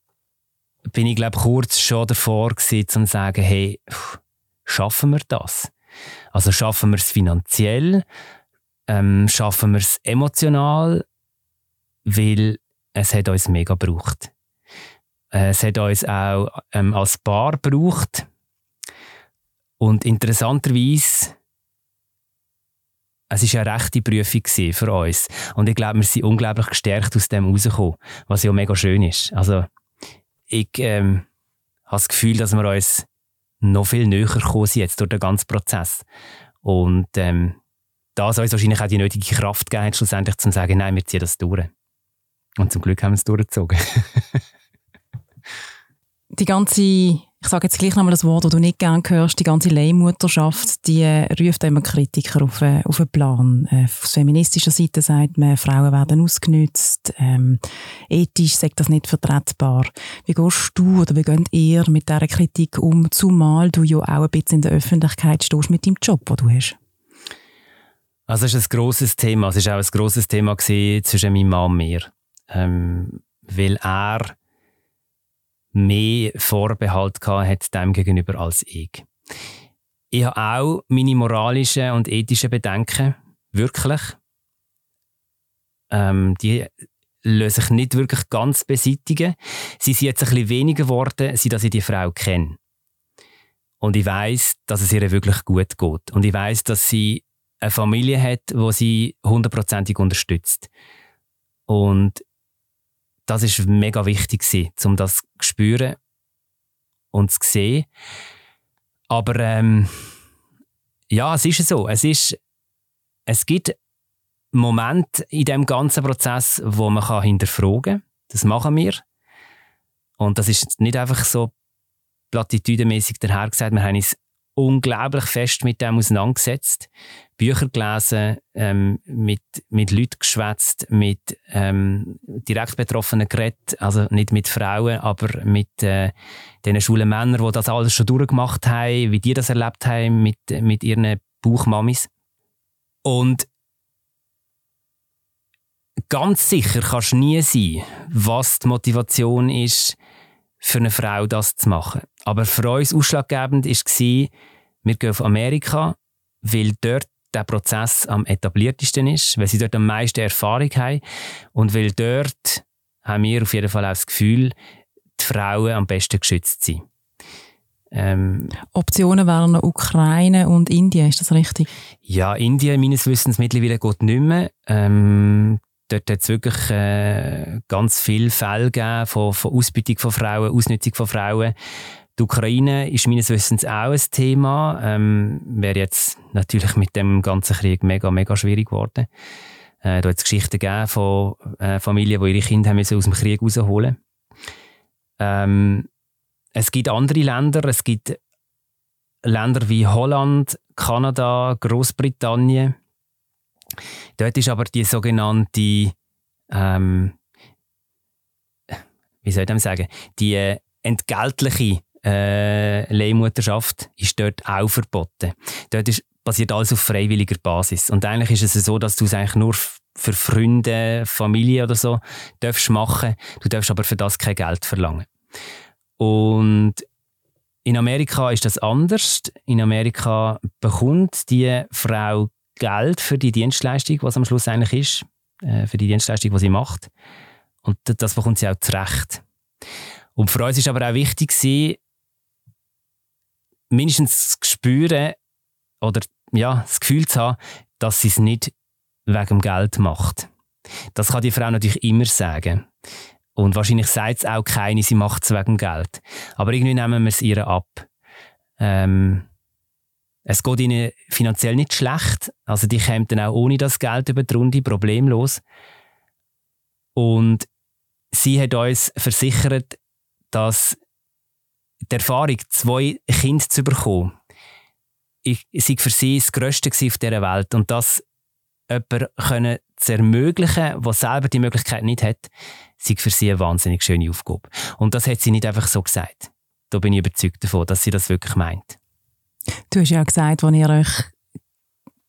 bin ich, glaube kurz schon davor gewesen, zu sagen, hey, schaffen wir das? Also schaffen wir es finanziell? Ähm, schaffen wir es emotional? Weil es hat uns mega gebraucht. Äh, es hat uns auch ähm, als Paar gebraucht. Und interessanterweise es ist eine rechte Prüfung für uns. Und ich glaube, wir sind unglaublich gestärkt aus dem rausgekommen, was ja mega schön ist. Also, ich ähm, habe das Gefühl, dass wir uns noch viel näher gekommen sind jetzt durch den ganzen Prozess. Und ähm, das uns wahrscheinlich auch die nötige Kraft gegeben hat, schlussendlich zu sagen, nein, wir ziehen das durch. Und zum Glück haben wir es durchgezogen. (laughs) die ganze ich sage jetzt gleich nochmal das Wort, das du nicht gerne hörst, die ganze Leihmutterschaft, die äh, ruft immer Kritiker auf, äh, auf einen Plan. Äh, aus feministischer Seite sagt man, Frauen werden ausgenützt, ähm, ethisch sagt das nicht vertretbar. Wie gehst du oder wie geht ihr mit dieser Kritik um, zumal du ja auch ein bisschen in der Öffentlichkeit stehst mit deinem Job, den du hast? Also es ist ein grosses Thema. Es war auch ein grosses Thema zwischen meinem Mann und mir. Ähm, weil er mehr Vorbehalt hat dem gegenüber als ich. Ich habe auch meine moralischen und ethischen Bedenken, wirklich. Ähm, die lassen sich nicht wirklich ganz beseitigen. Sie sind jetzt ein bisschen weniger geworden, seit ich die Frau kenne. Und ich weiß, dass es ihr wirklich gut geht. Und ich weiß, dass sie eine Familie hat, wo sie hundertprozentig unterstützt. Und das ist mega wichtig um das zu spüren und zu sehen. Aber ähm, ja, es ist so. Es, ist, es gibt Momente in dem ganzen Prozess, wo man kann hinterfragen kann. Das machen wir. Und das ist nicht einfach so plattitüdenmäßig dahergesagt. Wir haben uns unglaublich fest mit dem auseinandergesetzt, Bücher gelesen, ähm, mit, mit Leuten geschwätzt, mit ähm, direkt Betroffenen geredet, also nicht mit Frauen, aber mit äh, den schwulen Männern, die das alles schon durchgemacht haben, wie die das erlebt haben mit, mit ihren Bauchmamis. Und ganz sicher kannst du nie sein, was die Motivation ist, für eine Frau das zu machen. Aber für uns ausschlaggebend war, wir gehen auf Amerika, weil dort der Prozess am etabliertesten ist, weil sie dort am meisten Erfahrung haben und weil dort haben wir auf jeden Fall auch das Gefühl, die Frauen am besten geschützt sind. Ähm, Optionen wären noch Ukraine und Indien, ist das richtig? Ja, Indien meines Wissens mittlerweile geht nicht mehr. Ähm, dort hat es wirklich äh, ganz viele Fälle gegeben von, von Ausbeutung von Frauen, Ausnutzung von Frauen. Die Ukraine ist meines Wissens auch ein Thema. Ähm, Wäre jetzt natürlich mit dem ganzen Krieg mega, mega schwierig geworden. Äh, da hat es Geschichten gegeben von äh, Familien, die ihre Kinder haben aus dem Krieg rausholen ähm, Es gibt andere Länder. Es gibt Länder wie Holland, Kanada, Großbritannien. Dort ist aber die sogenannte, ähm, wie soll ich das sagen, die äh, entgeltliche äh, Leihmutterschaft ist dort auch verboten. Dort ist, basiert alles auf freiwilliger Basis. Und eigentlich ist es so, dass du es eigentlich nur für Freunde, Familie oder so darfst machen. Du darfst aber für das kein Geld verlangen. Und in Amerika ist das anders. In Amerika bekommt die Frau Geld für die Dienstleistung, was am Schluss eigentlich ist, äh, für die Dienstleistung, die sie macht. Und das bekommt sie auch zurecht. Und für uns ist aber auch wichtig, mindestens spüren oder ja, das Gefühl zu haben, dass sie es nicht wegen Geld macht. Das kann die Frau natürlich immer sagen. Und wahrscheinlich sagt es auch keine, sie macht es wegen Geld. Aber irgendwie nehmen wir es ihr ab. Ähm, es geht ihnen finanziell nicht schlecht. Also die kommen dann auch ohne das Geld über die Runde problemlos. Und sie hat uns versichert, dass die Erfahrung, zwei Kinder zu bekommen, ich, sei für sie das Größte auf dieser Welt. Und das jemanden zu ermöglichen, der selber die Möglichkeit nicht hat, sei für sie eine wahnsinnig schöne Aufgabe. Und das hat sie nicht einfach so gesagt. Da bin ich überzeugt davon, dass sie das wirklich meint. Du hast ja auch gesagt, als ihr euch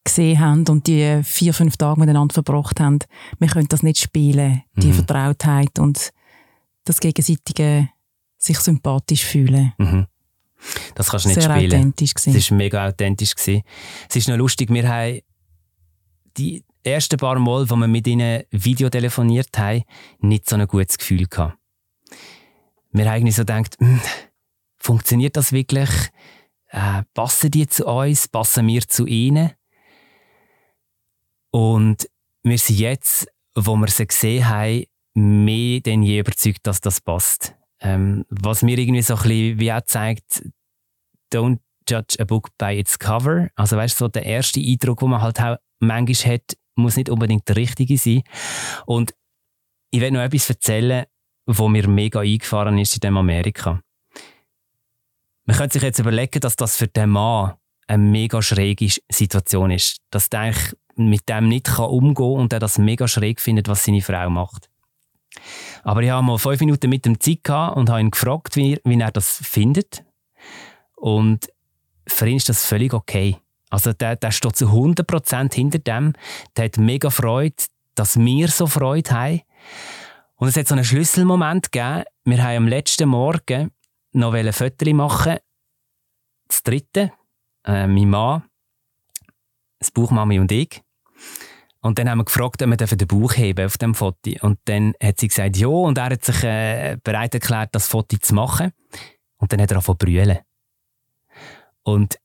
gesehen habt und die vier, fünf Tage miteinander verbracht habt, wir können das nicht spielen, die mhm. Vertrautheit und das gegenseitige sich sympathisch fühlen. Mhm. Das kannst du nicht Sehr spielen. authentisch gewesen. Es war mega authentisch. Gewesen. Es ist noch lustig, wir haben die ersten paar Mal, wo wir mit ihnen Video telefoniert haben, nicht so ein gutes Gefühl gehabt. Wir haben eigentlich so gedacht, hm, funktioniert das wirklich? Äh, passen die zu uns? Passen wir zu ihnen? Und wir sind jetzt, wo wir sie gesehen haben, mehr denn je überzeugt, dass das passt. Ähm, was mir irgendwie so ein bisschen wie auch zeigt, don't judge a book by its cover. Also weißt du, so der erste Eindruck, den man halt auch manchmal hat, muss nicht unbedingt der richtige sein. Und ich werde noch etwas erzählen, wo mir mega eingefahren ist in dem Amerika. Man könnte sich jetzt überlegen, dass das für den Mann eine mega schräge Situation ist. Dass der eigentlich mit dem nicht umgehen kann und er das mega schräg findet, was seine Frau macht. Aber ich habe mal fünf Minuten mit ihm Zeit gehabt und habe ihn gefragt, wie, wie er das findet. Und für ihn ist das völlig okay. Also der, der steht zu 100% hinter dem. Der hat mega Freude, dass wir so Freude haben. Und es hat so einen Schlüsselmoment gegeben. Wir haben am letzten Morgen noch ein Foto machen. Das dritte, äh, mein Mann, das Buchmami und ich. Und dann haben wir gefragt, ob wir den Bauch heben auf dem Foto. Und dann hat sie gesagt, ja. Und er hat sich äh, bereit erklärt, das Foto zu machen. Und dann hat er angefangen zu brüllen. Und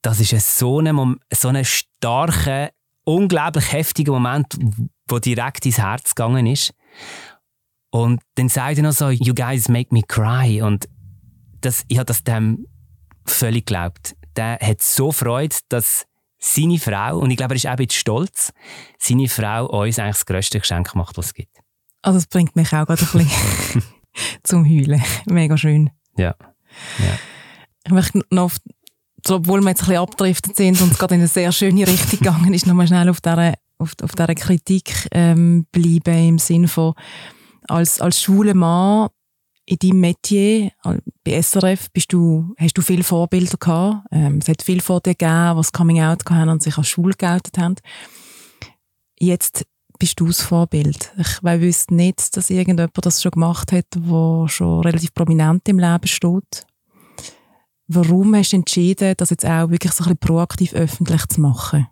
das ist so ein, so starker, unglaublich heftiger Moment, wo direkt ins Herz gegangen ist. Und dann sagt er noch so, you guys make me cry. Und das, ich habe das dem völlig geglaubt. Der hat so Freude, dass seine Frau, und ich glaube, er ist auch ein bisschen stolz, seine Frau uns eigentlich das grösste Geschenk macht, was es gibt. Also das bringt mich auch gerade ein bisschen (laughs) zum Heulen. Mega schön. Ja. ja. Ich möchte noch, auf, obwohl wir jetzt ein bisschen abgedriftet sind und es gerade in eine sehr schöne Richtung gegangen ist, nochmal schnell auf dieser, auf, auf dieser Kritik ähm, bleiben, im Sinne von, als, als schwuler Mann in deinem Metier, bei SRF, bist du, hast du viele Vorbilder gehabt. Ähm, es hat viele vor dir gegeben, das Coming Out hatten und sich als schwul geoutet haben. Jetzt bist du das Vorbild. Ich wüsste nicht, dass irgendjemand das schon gemacht hat, der schon relativ prominent im Leben steht. Warum hast du entschieden, das jetzt auch wirklich so ein bisschen proaktiv öffentlich zu machen?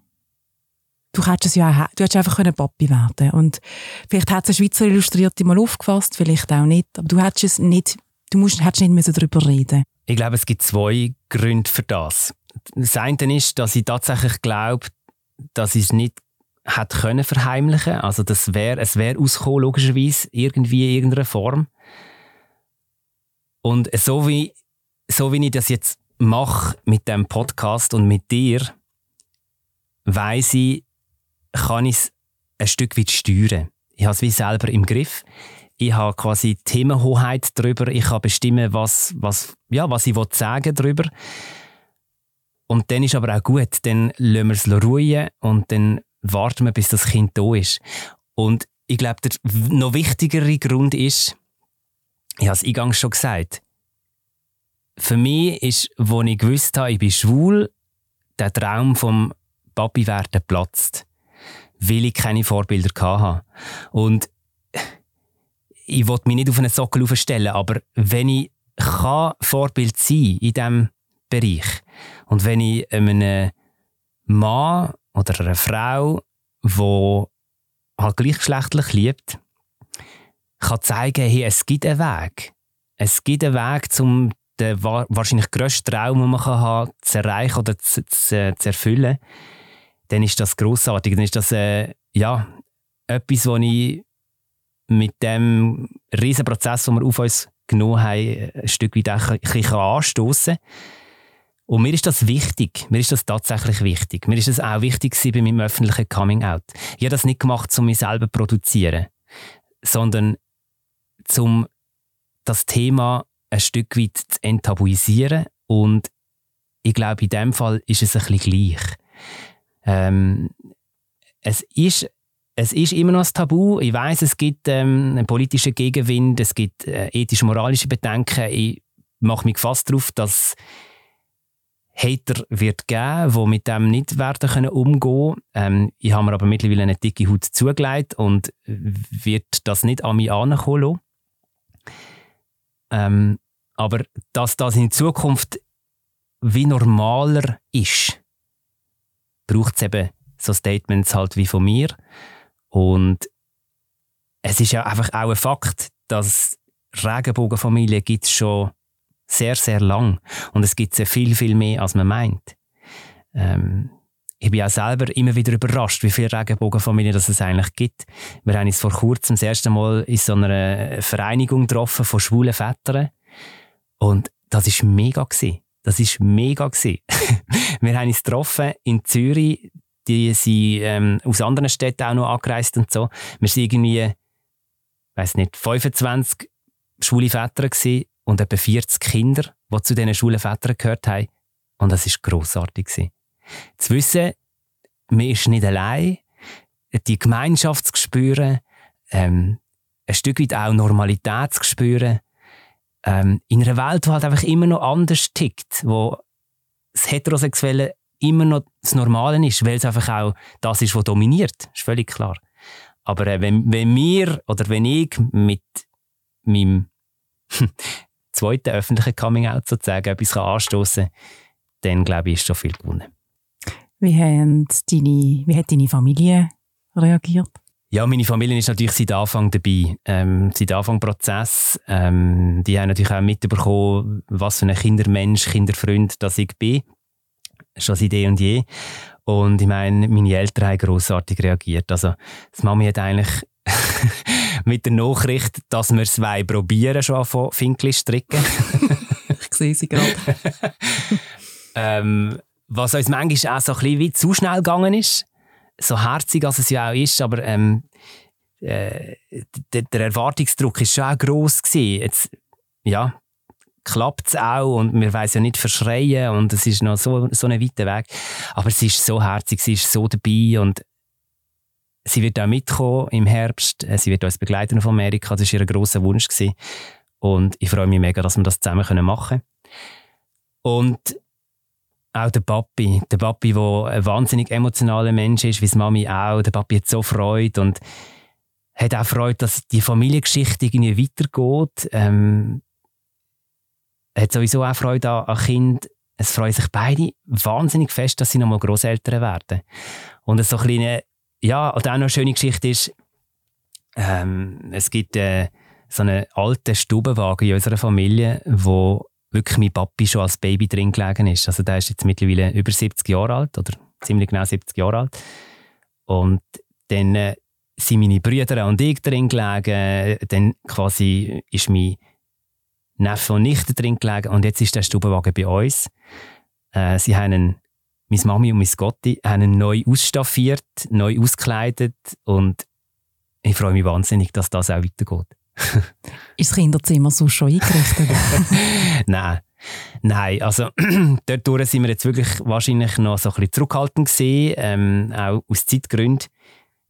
Du hättest es ja auch, du hättest einfach können Papi werden und vielleicht hat es ein Schweizer Illustrierte mal aufgefasst, vielleicht auch nicht, aber du hättest es nicht, du musst, hättest nicht müssen darüber reden Ich glaube, es gibt zwei Gründe für das. Das eine ist, dass ich tatsächlich glaube, dass ich es nicht hätte können verheimlichen. Also das wäre, es wäre ausgekommen, logischerweise, irgendwie in irgendeiner Form. Und so wie, so wie ich das jetzt mache mit dem Podcast und mit dir, weiß ich, kann ich es ein Stück weit steuern. Ich habe es wie selber im Griff. Ich habe quasi Themenhoheit darüber. Ich kann bestimmen, was, was, ja, was ich sagen darüber. Und dann ist aber auch gut. Dann lassen wir es ruhen und dann warten wir, bis das Kind da ist. Und ich glaube, der noch wichtigere Grund ist, ich habe es eingangs schon gesagt, für mich ist, wo ich gewusst habe, ich bin schwul, der Traum vom Papi werden platzt weil ich keine Vorbilder hatte. Und ich wollte mich nicht auf einen Sockel aufstellen, aber wenn ich kann Vorbild sein in diesem Bereich und wenn ich einem Mann oder einer Frau, die halt gleichgeschlechtlich liebt, kann zeigen, hey, es gibt einen Weg. Es gibt einen Weg, um den wahrscheinlich grössten Traum, den man haben kann, zu erreichen oder zu, zu, zu erfüllen dann ist das großartig. Dann ist das äh, ja, etwas, was ich mit dem riesen Prozess, den wir auf uns genommen haben, ein Stück weit ein bisschen anstoßen Und mir ist das wichtig. Mir ist das tatsächlich wichtig. Mir ist das auch wichtig bei meinem öffentlichen Coming-out. Ich habe das nicht gemacht, um mich selber zu produzieren, sondern um das Thema ein Stück weit zu enttabuisieren. Und ich glaube, in dem Fall ist es ein bisschen gleich. Ähm, es ist es ist immer noch ein Tabu. Ich weiß, es gibt ähm, einen politischen Gegenwind, es gibt äh, ethisch-moralische Bedenken. Ich mache mich fast darauf, dass Hater wird geben, die mit dem nicht werden können umgehen. Ähm, ich habe mir aber mittlerweile eine dicke Haut zugelegt und wird das nicht an mich ankommen ähm, aber dass das in Zukunft wie normaler ist, braucht es eben so Statements halt wie von mir. Und es ist ja einfach auch ein Fakt, dass Regenbogenfamilien gibt es schon sehr, sehr lang. Und es gibt sehr viel, viel mehr, als man meint. Ähm, ich bin auch selber immer wieder überrascht, wie viele Regenbogenfamilien es eigentlich gibt. Wir haben uns vor kurzem das erste Mal in so einer Vereinigung getroffen von schwulen Vätern. Und das ist mega gewesen. Das ist mega gewesen. (laughs) wir haben uns getroffen in Zürich. Die sind ähm, aus anderen Städten auch noch angereist und so. Wir sind irgendwie, weiß nicht, 25 schwule Väter gewesen und etwa 40 Kinder, die zu diesen schwulen Vätern gehört haben. Und das ist grossartig gewesen zu wissen, man ist nicht allein, die Gemeinschaft zu spüren, ähm, ein Stück weit auch Normalität zu spüren, ähm, in einer Welt, die halt einfach immer noch anders tickt, wo das Heterosexuelle immer noch das Normale ist, weil es einfach auch das ist, was dominiert, ist völlig klar. Aber äh, wenn, wenn wir oder wenn ich mit meinem (laughs) zweiten öffentlichen Coming-out sozusagen etwas anstoßen kann, dann glaube ich, ist schon viel gewonnen. Wie, haben deine, wie hat deine Familie reagiert? Ja, meine Familie ist natürlich seit Anfang dabei, ähm, seit Anfang Prozess. Ähm, die haben natürlich auch mitbekommen, was für ein Kindermensch, Kinderfreund das ich bin. Schon seit eh und je. Und ich meine, meine Eltern haben grossartig reagiert. Also, das Mami hat eigentlich (laughs) mit der Nachricht, dass wir es probieren, schon von Finkli stricken. (laughs) ich sehe sie gerade. (laughs) ähm, was uns manchmal auch so ein bisschen wie zu schnell gegangen ist. So herzig, als es ja auch ist, aber ähm, äh, der, Erwartungsdruck war schon auch gross gewesen. Jetzt, ja, klappt es auch und wir wollen ja nicht verschreien und es ist noch so, so ein weiter Weg. Aber sie ist so herzig, sie ist so dabei und sie wird auch mitkommen im Herbst. Äh, sie wird uns begleiten auf Amerika. Das war ihr grosser Wunsch. Gewesen. Und ich freue mich mega, dass wir das zusammen machen können. Und auch der Papi. Der Papi, der ein wahnsinnig emotionaler Mensch ist, wie die Mami auch. Der Papi hat so Freude und hat auch Freude, dass die Familiengeschichte irgendwie weitergeht. Ähm, hat sowieso auch Freude an, an Kind. Es freuen sich beide wahnsinnig fest, dass sie nochmal Großeltern werden. Und so eine kleine, ja, und auch noch eine schöne Geschichte ist, ähm, es gibt äh, so einen alten Stubenwagen in unserer Familie, wo wirklich mein Papi schon als Baby drin gelegen ist. Also der ist jetzt mittlerweile über 70 Jahre alt oder ziemlich genau 70 Jahre alt. Und dann äh, sind meine Brüder und ich drin gelegen. Dann quasi ist mein Neffe und Nichte drin gelegen. Und jetzt ist der Stubenwagen bei uns. Äh, sie haben einen, meine Mami und mein Gotti haben ihn neu ausstaffiert, neu ausgekleidet. Und ich freue mich wahnsinnig, dass das auch weitergeht. Ist das Kinderzimmer so schon eingerichtet? (laughs) Nein. Nein, also (clears throat) dort sind wir jetzt wirklich wahrscheinlich noch so ein bisschen zurückhaltend gewesen, ähm, auch aus Zeitgründen.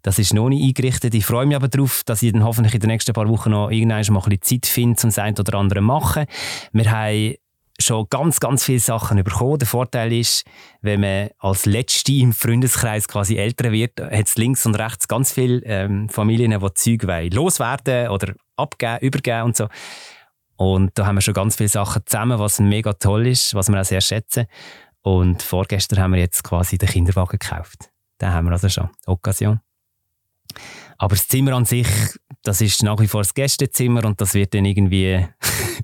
Das ist noch nicht eingerichtet. Ich freue mich aber darauf, dass ich dann hoffentlich in den nächsten paar Wochen noch irgendwann mal ein bisschen Zeit finde, um das eine oder andere zu machen. Wir haben schon ganz, ganz viele Sachen bekommen. Der Vorteil ist, wenn man als Letzte im Freundeskreis quasi älter wird, hat es links und rechts ganz viele ähm, Familien, die Zeug loswerden oder abgeben, übergeben und so. Und da haben wir schon ganz viele Sachen zusammen, was mega toll ist, was wir auch sehr schätzen. Und vorgestern haben wir jetzt quasi den Kinderwagen gekauft. Den haben wir also schon. Occasion. Aber das Zimmer an sich, das ist nach wie vor das Gästezimmer und das wird dann irgendwie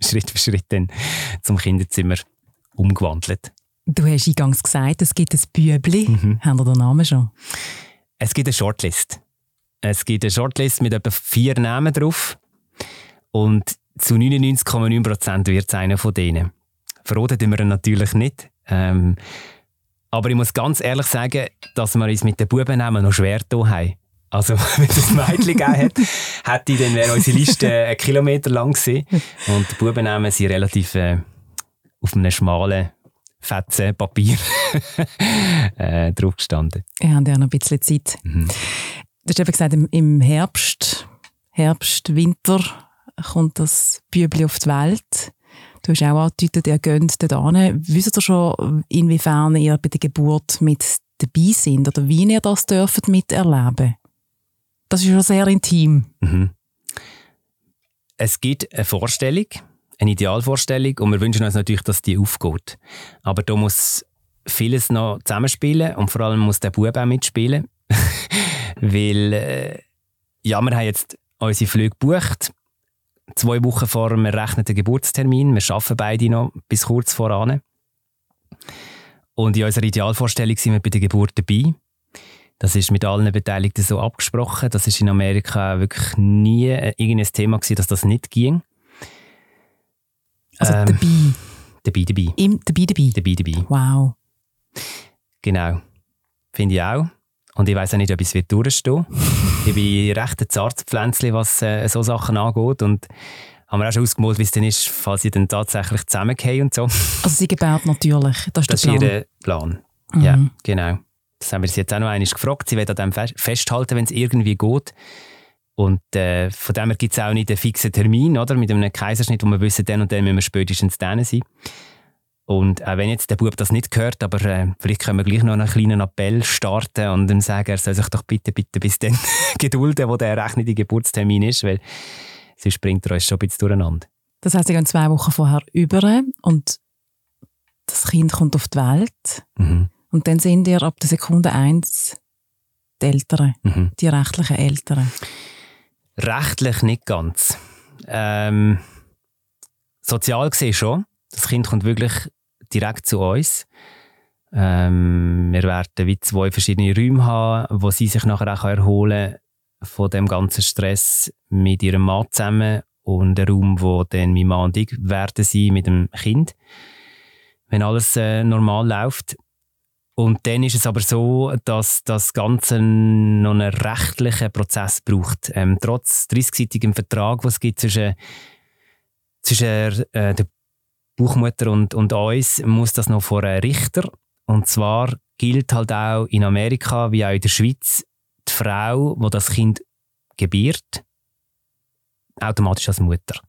(laughs) Schritt für Schritt dann zum Kinderzimmer umgewandelt. Du hast eingangs gesagt, es gibt ein Bübli. Mhm. Haben wir den Namen schon? Es gibt eine Shortlist. Es gibt eine Shortlist mit etwa vier Namen drauf. Und zu 99,9% wird es einer von denen. Verraten wir ihn natürlich nicht. Ähm, aber ich muss ganz ehrlich sagen, dass wir uns mit den Bubennamen noch schwer getan haben. Also, (laughs) wenn es ein Mädchen gegeben hätte, hätte dann wäre unsere Liste einen Kilometer lang gewesen. Und die Bubennamen sind relativ äh, auf einem schmalen Fetzen Papier (laughs) äh, drauf gestanden. Wir haben ja noch ein bisschen Zeit. Mhm. Du hast eben gesagt, im Herbst, Herbst, Winter kommt das Bübli auf die Welt. Du hast auch angedeutet, ihr geht dort hin. Wisst ihr schon, inwiefern ihr bei der Geburt mit dabei sind oder wie ihr das dürft miterleben? Das ist schon sehr intim. Mhm. Es gibt eine Vorstellung, eine Idealvorstellung und wir wünschen uns natürlich, dass die aufgeht. Aber da muss vieles noch zusammenspielen und vor allem muss der Bub auch mitspielen. (laughs) Weil, äh, ja, wir haben jetzt unsere Flüge gebucht zwei Wochen vor dem errechneten Geburtstermin. Wir arbeiten beide noch bis kurz voran. Und in unserer Idealvorstellung sind wir bei der Geburt dabei. Das ist mit allen Beteiligten so abgesprochen. Das ist in Amerika wirklich nie irgendein Thema gewesen, dass das nicht ging. Also Ähm, dabei. Dabei, dabei. Im, dabei, dabei. Dabei, dabei. Wow. Genau. Finde ich auch. Und ich weiß auch nicht, ob ich es wird durchstehen (laughs) Ich bin recht ein zartes Pflänzchen, was äh, so Sachen angeht. Und haben wir auch schon ausgemalt, wie es dann ist, falls sie dann tatsächlich zusammengehen und so. Also sie gebärt natürlich. Das ist Das der ist Plan. ihr Plan. Mhm. Ja, genau. Das haben wir sie jetzt auch noch einmal gefragt. Sie will an dem fe- festhalten, wenn es irgendwie geht. Und äh, von dem her gibt es auch nicht einen fixen Termin, oder? Mit einem Kaiserschnitt, wo wir wissen, dann und dann müssen wir spätestens dann sein. Und auch wenn jetzt der Bub das nicht hört, aber äh, vielleicht können wir gleich noch einen kleinen Appell starten und ihm sagen, er soll sich doch bitte, bitte bis dann (laughs) gedulden, wo der errechnete Geburtstermin ist, weil sonst bringt er uns schon ein bisschen durcheinander. Das heisst, sie gehen zwei Wochen vorher über und das Kind kommt auf die Welt Mhm. Und dann sind ihr ab der Sekunde eins die Eltern, Mhm. die rechtlichen Eltern. Rechtlich nicht ganz. Ähm, sozial gesehen schon. Das Kind kommt wirklich direkt zu uns. Ähm, wir werden wie zwei verschiedene Räume haben, wo sie sich nachher auch erholen kann von dem ganzen Stress mit ihrem Mann zusammen und ein Raum, wo dann mein Mann und ich werden sein mit dem Kind, wenn alles äh, normal läuft. Und dann ist es aber so, dass das Ganze noch einen rechtlichen Prozess braucht. Ähm, trotz 30-seitigem Vertrag, was es gibt zwischen, zwischen äh, der Buchmutter und, und uns, muss das noch vor einem Richter. Und zwar gilt halt auch in Amerika wie auch in der Schweiz die Frau, die das Kind gebiert, automatisch als Mutter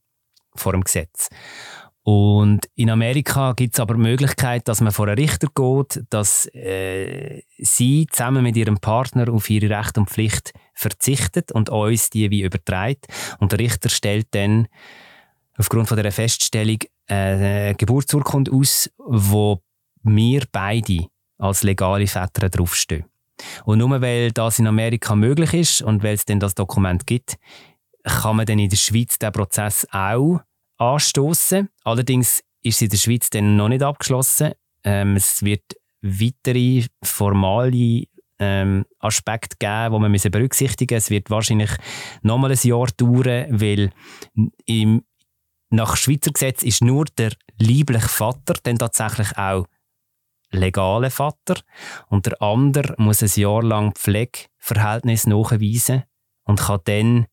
vor dem Gesetz. Und in Amerika gibt es aber die Möglichkeit, dass man vor einen Richter geht, dass äh, sie zusammen mit ihrem Partner auf ihre Rechte und Pflicht verzichtet und uns die wie überträgt. Und der Richter stellt dann aufgrund von dieser Feststellung äh, eine Geburtsurkunde aus, wo wir beide als legale Väter draufstehen. Und nur weil das in Amerika möglich ist und weil es dann das Dokument gibt, kann man dann in der Schweiz den Prozess auch anstoßen. Allerdings ist es in der Schweiz dann noch nicht abgeschlossen. Ähm, es wird weitere formale ähm, Aspekte geben, die man berücksichtigen müssen. Es wird wahrscheinlich nochmal ein Jahr dauern, weil im, nach Schweizer Gesetz ist nur der liebliche Vater dann tatsächlich auch legale Vater und der andere muss ein Jahr lang Pflegeverhältnis nachweisen und kann dann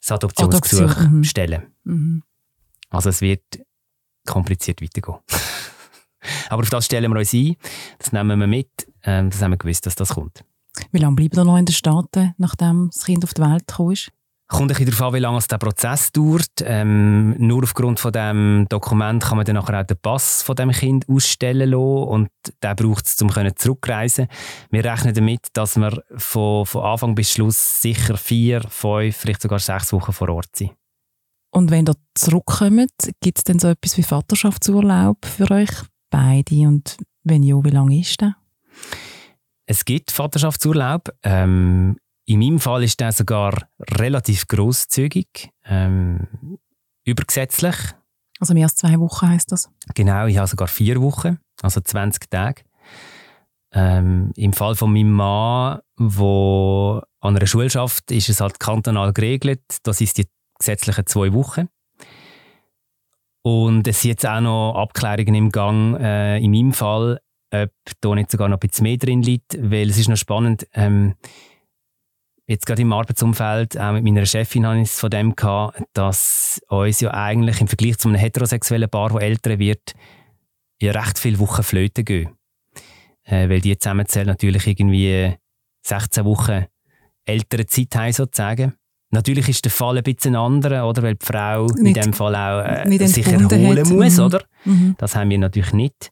das Adoptionsgesuch Adoption, mhm. stellen. Mhm. Also es wird kompliziert weitergehen. (laughs) Aber auf das stellen wir uns ein, das nehmen wir mit, ähm, das haben wir gewusst, dass das kommt. Wie lange bleiben ihr noch in den Staaten, nachdem das Kind auf die Welt gekommen ist? Kommt ein bisschen darauf an, wie lange es der Prozess dauert. Ähm, nur aufgrund von dem Dokument kann man dann nachher auch den Pass von dem Kind ausstellen lassen und den braucht es, um zurückreisen. Wir rechnen damit, dass wir von, von Anfang bis Schluss sicher vier, fünf, vielleicht sogar sechs Wochen vor Ort sind. Und wenn ihr zurückkommt, gibt es dann so etwas wie Vaterschaftsurlaub für euch beide? Und wenn ja, wie lange ist der? Es gibt Vaterschaftsurlaub. Ähm, in meinem Fall ist der sogar relativ großzügig, ähm, übergesetzlich. Also mehr als zwei Wochen heißt das. Genau, ich habe sogar vier Wochen, also 20 Tage. Ähm, Im Fall von meinem Mann, wo an einer Schule schafft, ist es halt kantonal geregelt. Das ist die gesetzlichen zwei Wochen. Und es sind jetzt auch noch Abklärungen im Gang, äh, in meinem Fall, ob da nicht sogar noch ein bisschen mehr drin liegt, weil es ist noch spannend, ähm, jetzt gerade im Arbeitsumfeld, auch mit meiner Chefin habe ich es von dem gehabt, dass uns ja eigentlich im Vergleich zu einem heterosexuellen Paar, das älter wird, ja recht viele Wochen flöten gehen. Äh, weil die zusammenzählen natürlich irgendwie 16 Wochen ältere Zeit haben, sozusagen. Natürlich ist der Fall ein bisschen anderer, oder? Weil die Frau in Nicht- dem Fall auch äh, sich erholen hat. muss, Mhm. oder? Mhm. Das haben wir natürlich nicht.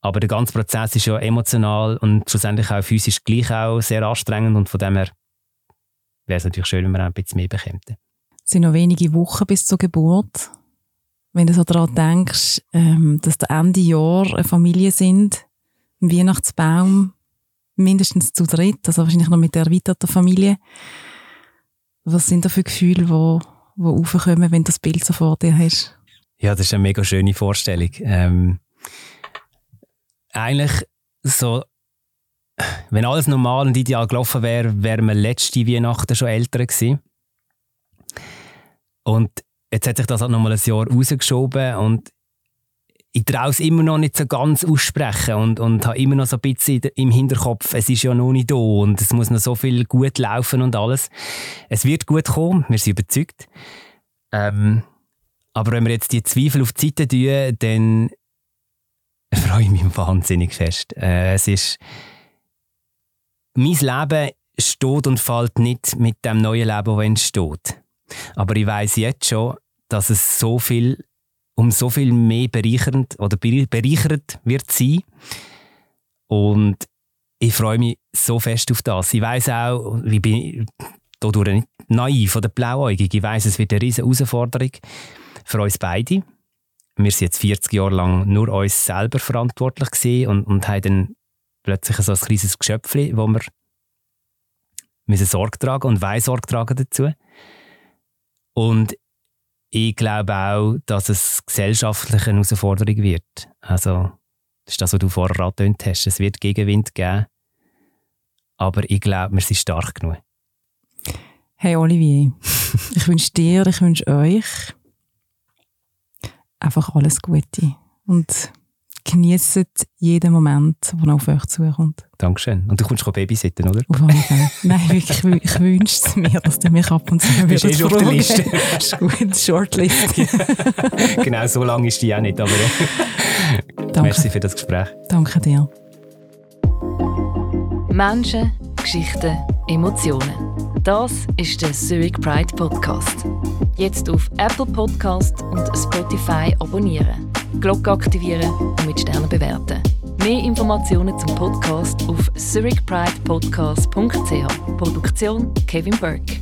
Aber der ganze Prozess ist ja emotional und schlussendlich auch physisch gleich auch sehr anstrengend und von dem her wäre es natürlich schön, wenn man auch ein bisschen mehr bekäme. Es sind noch wenige Wochen bis zur Geburt. Wenn du so daran denkst, ähm, dass der Ende Jahr eine Familie sind, ein Weihnachtsbaum, mindestens zu dritt, also wahrscheinlich noch mit der erweiterten Familie. Was sind da für Gefühle, die wo, wo aufkommen, wenn du das Bild so vor dir hast? Ja, das ist eine mega schöne Vorstellung. Ähm, eigentlich so, wenn alles normal und ideal gelaufen wäre, wären wir letzte Weihnachten schon älter gewesen. Und jetzt hat sich das halt nochmal ein Jahr rausgeschoben und ich traue es immer noch nicht so ganz aussprechen und, und habe immer noch so ein bisschen im Hinterkopf, es ist ja noch nicht da und es muss noch so viel gut laufen und alles. Es wird gut kommen, wir sind überzeugt. Ähm, aber wenn wir jetzt die Zweifel auf die Seite tun, dann (laughs) freue ich mich wahnsinnig fest. Äh, es ist, mein Leben steht und fällt nicht mit dem neuen Leben, das entsteht. Aber ich weiß jetzt schon, dass es so viel um so viel mehr bereichernd oder bereichert wird sein. Und ich freue mich so fest auf das. Ich weiß auch, ich bin dadurch nicht naiv oder blauäugig. Ich weiß, es wird eine riesige Herausforderung für uns beide. Wir sind jetzt 40 Jahre lang nur uns selber verantwortlich und, und haben dann plötzlich so ein kleines Geschöpfchen, wo wir müssen Sorge tragen und wollen Sorge tragen dazu. Und ich glaube auch, dass es gesellschaftlich eine Herausforderung wird. Also, das ist das, was du vorher angetönt hast. Es wird Gegenwind geben. Aber ich glaube, wir sind stark genug. Hey Olivier, (laughs) ich wünsche dir, ich wünsche euch einfach alles Gute. Und genießt jeden Moment, der auf euch zukommt. Dankeschön. Und du kommst babysitten, oder? Auf jeden Fall. (laughs) Nein, wirklich, ich wünsche es mir, dass du mich ab und zu wieder Bist eh auf der Liste. (laughs) ist gut, Shortlist. (laughs) genau, so lange ist die auch nicht, aber Danke. merci für das Gespräch. Danke dir. Menschen, Geschichten, Emotionen. Das ist der Zurich Pride Podcast. Jetzt auf Apple Podcast und Spotify abonnieren. Glocke aktivieren und mit Sternen bewerten. Mehr Informationen zum Podcast auf zurichpridepodcast.ch. Produktion Kevin Burke.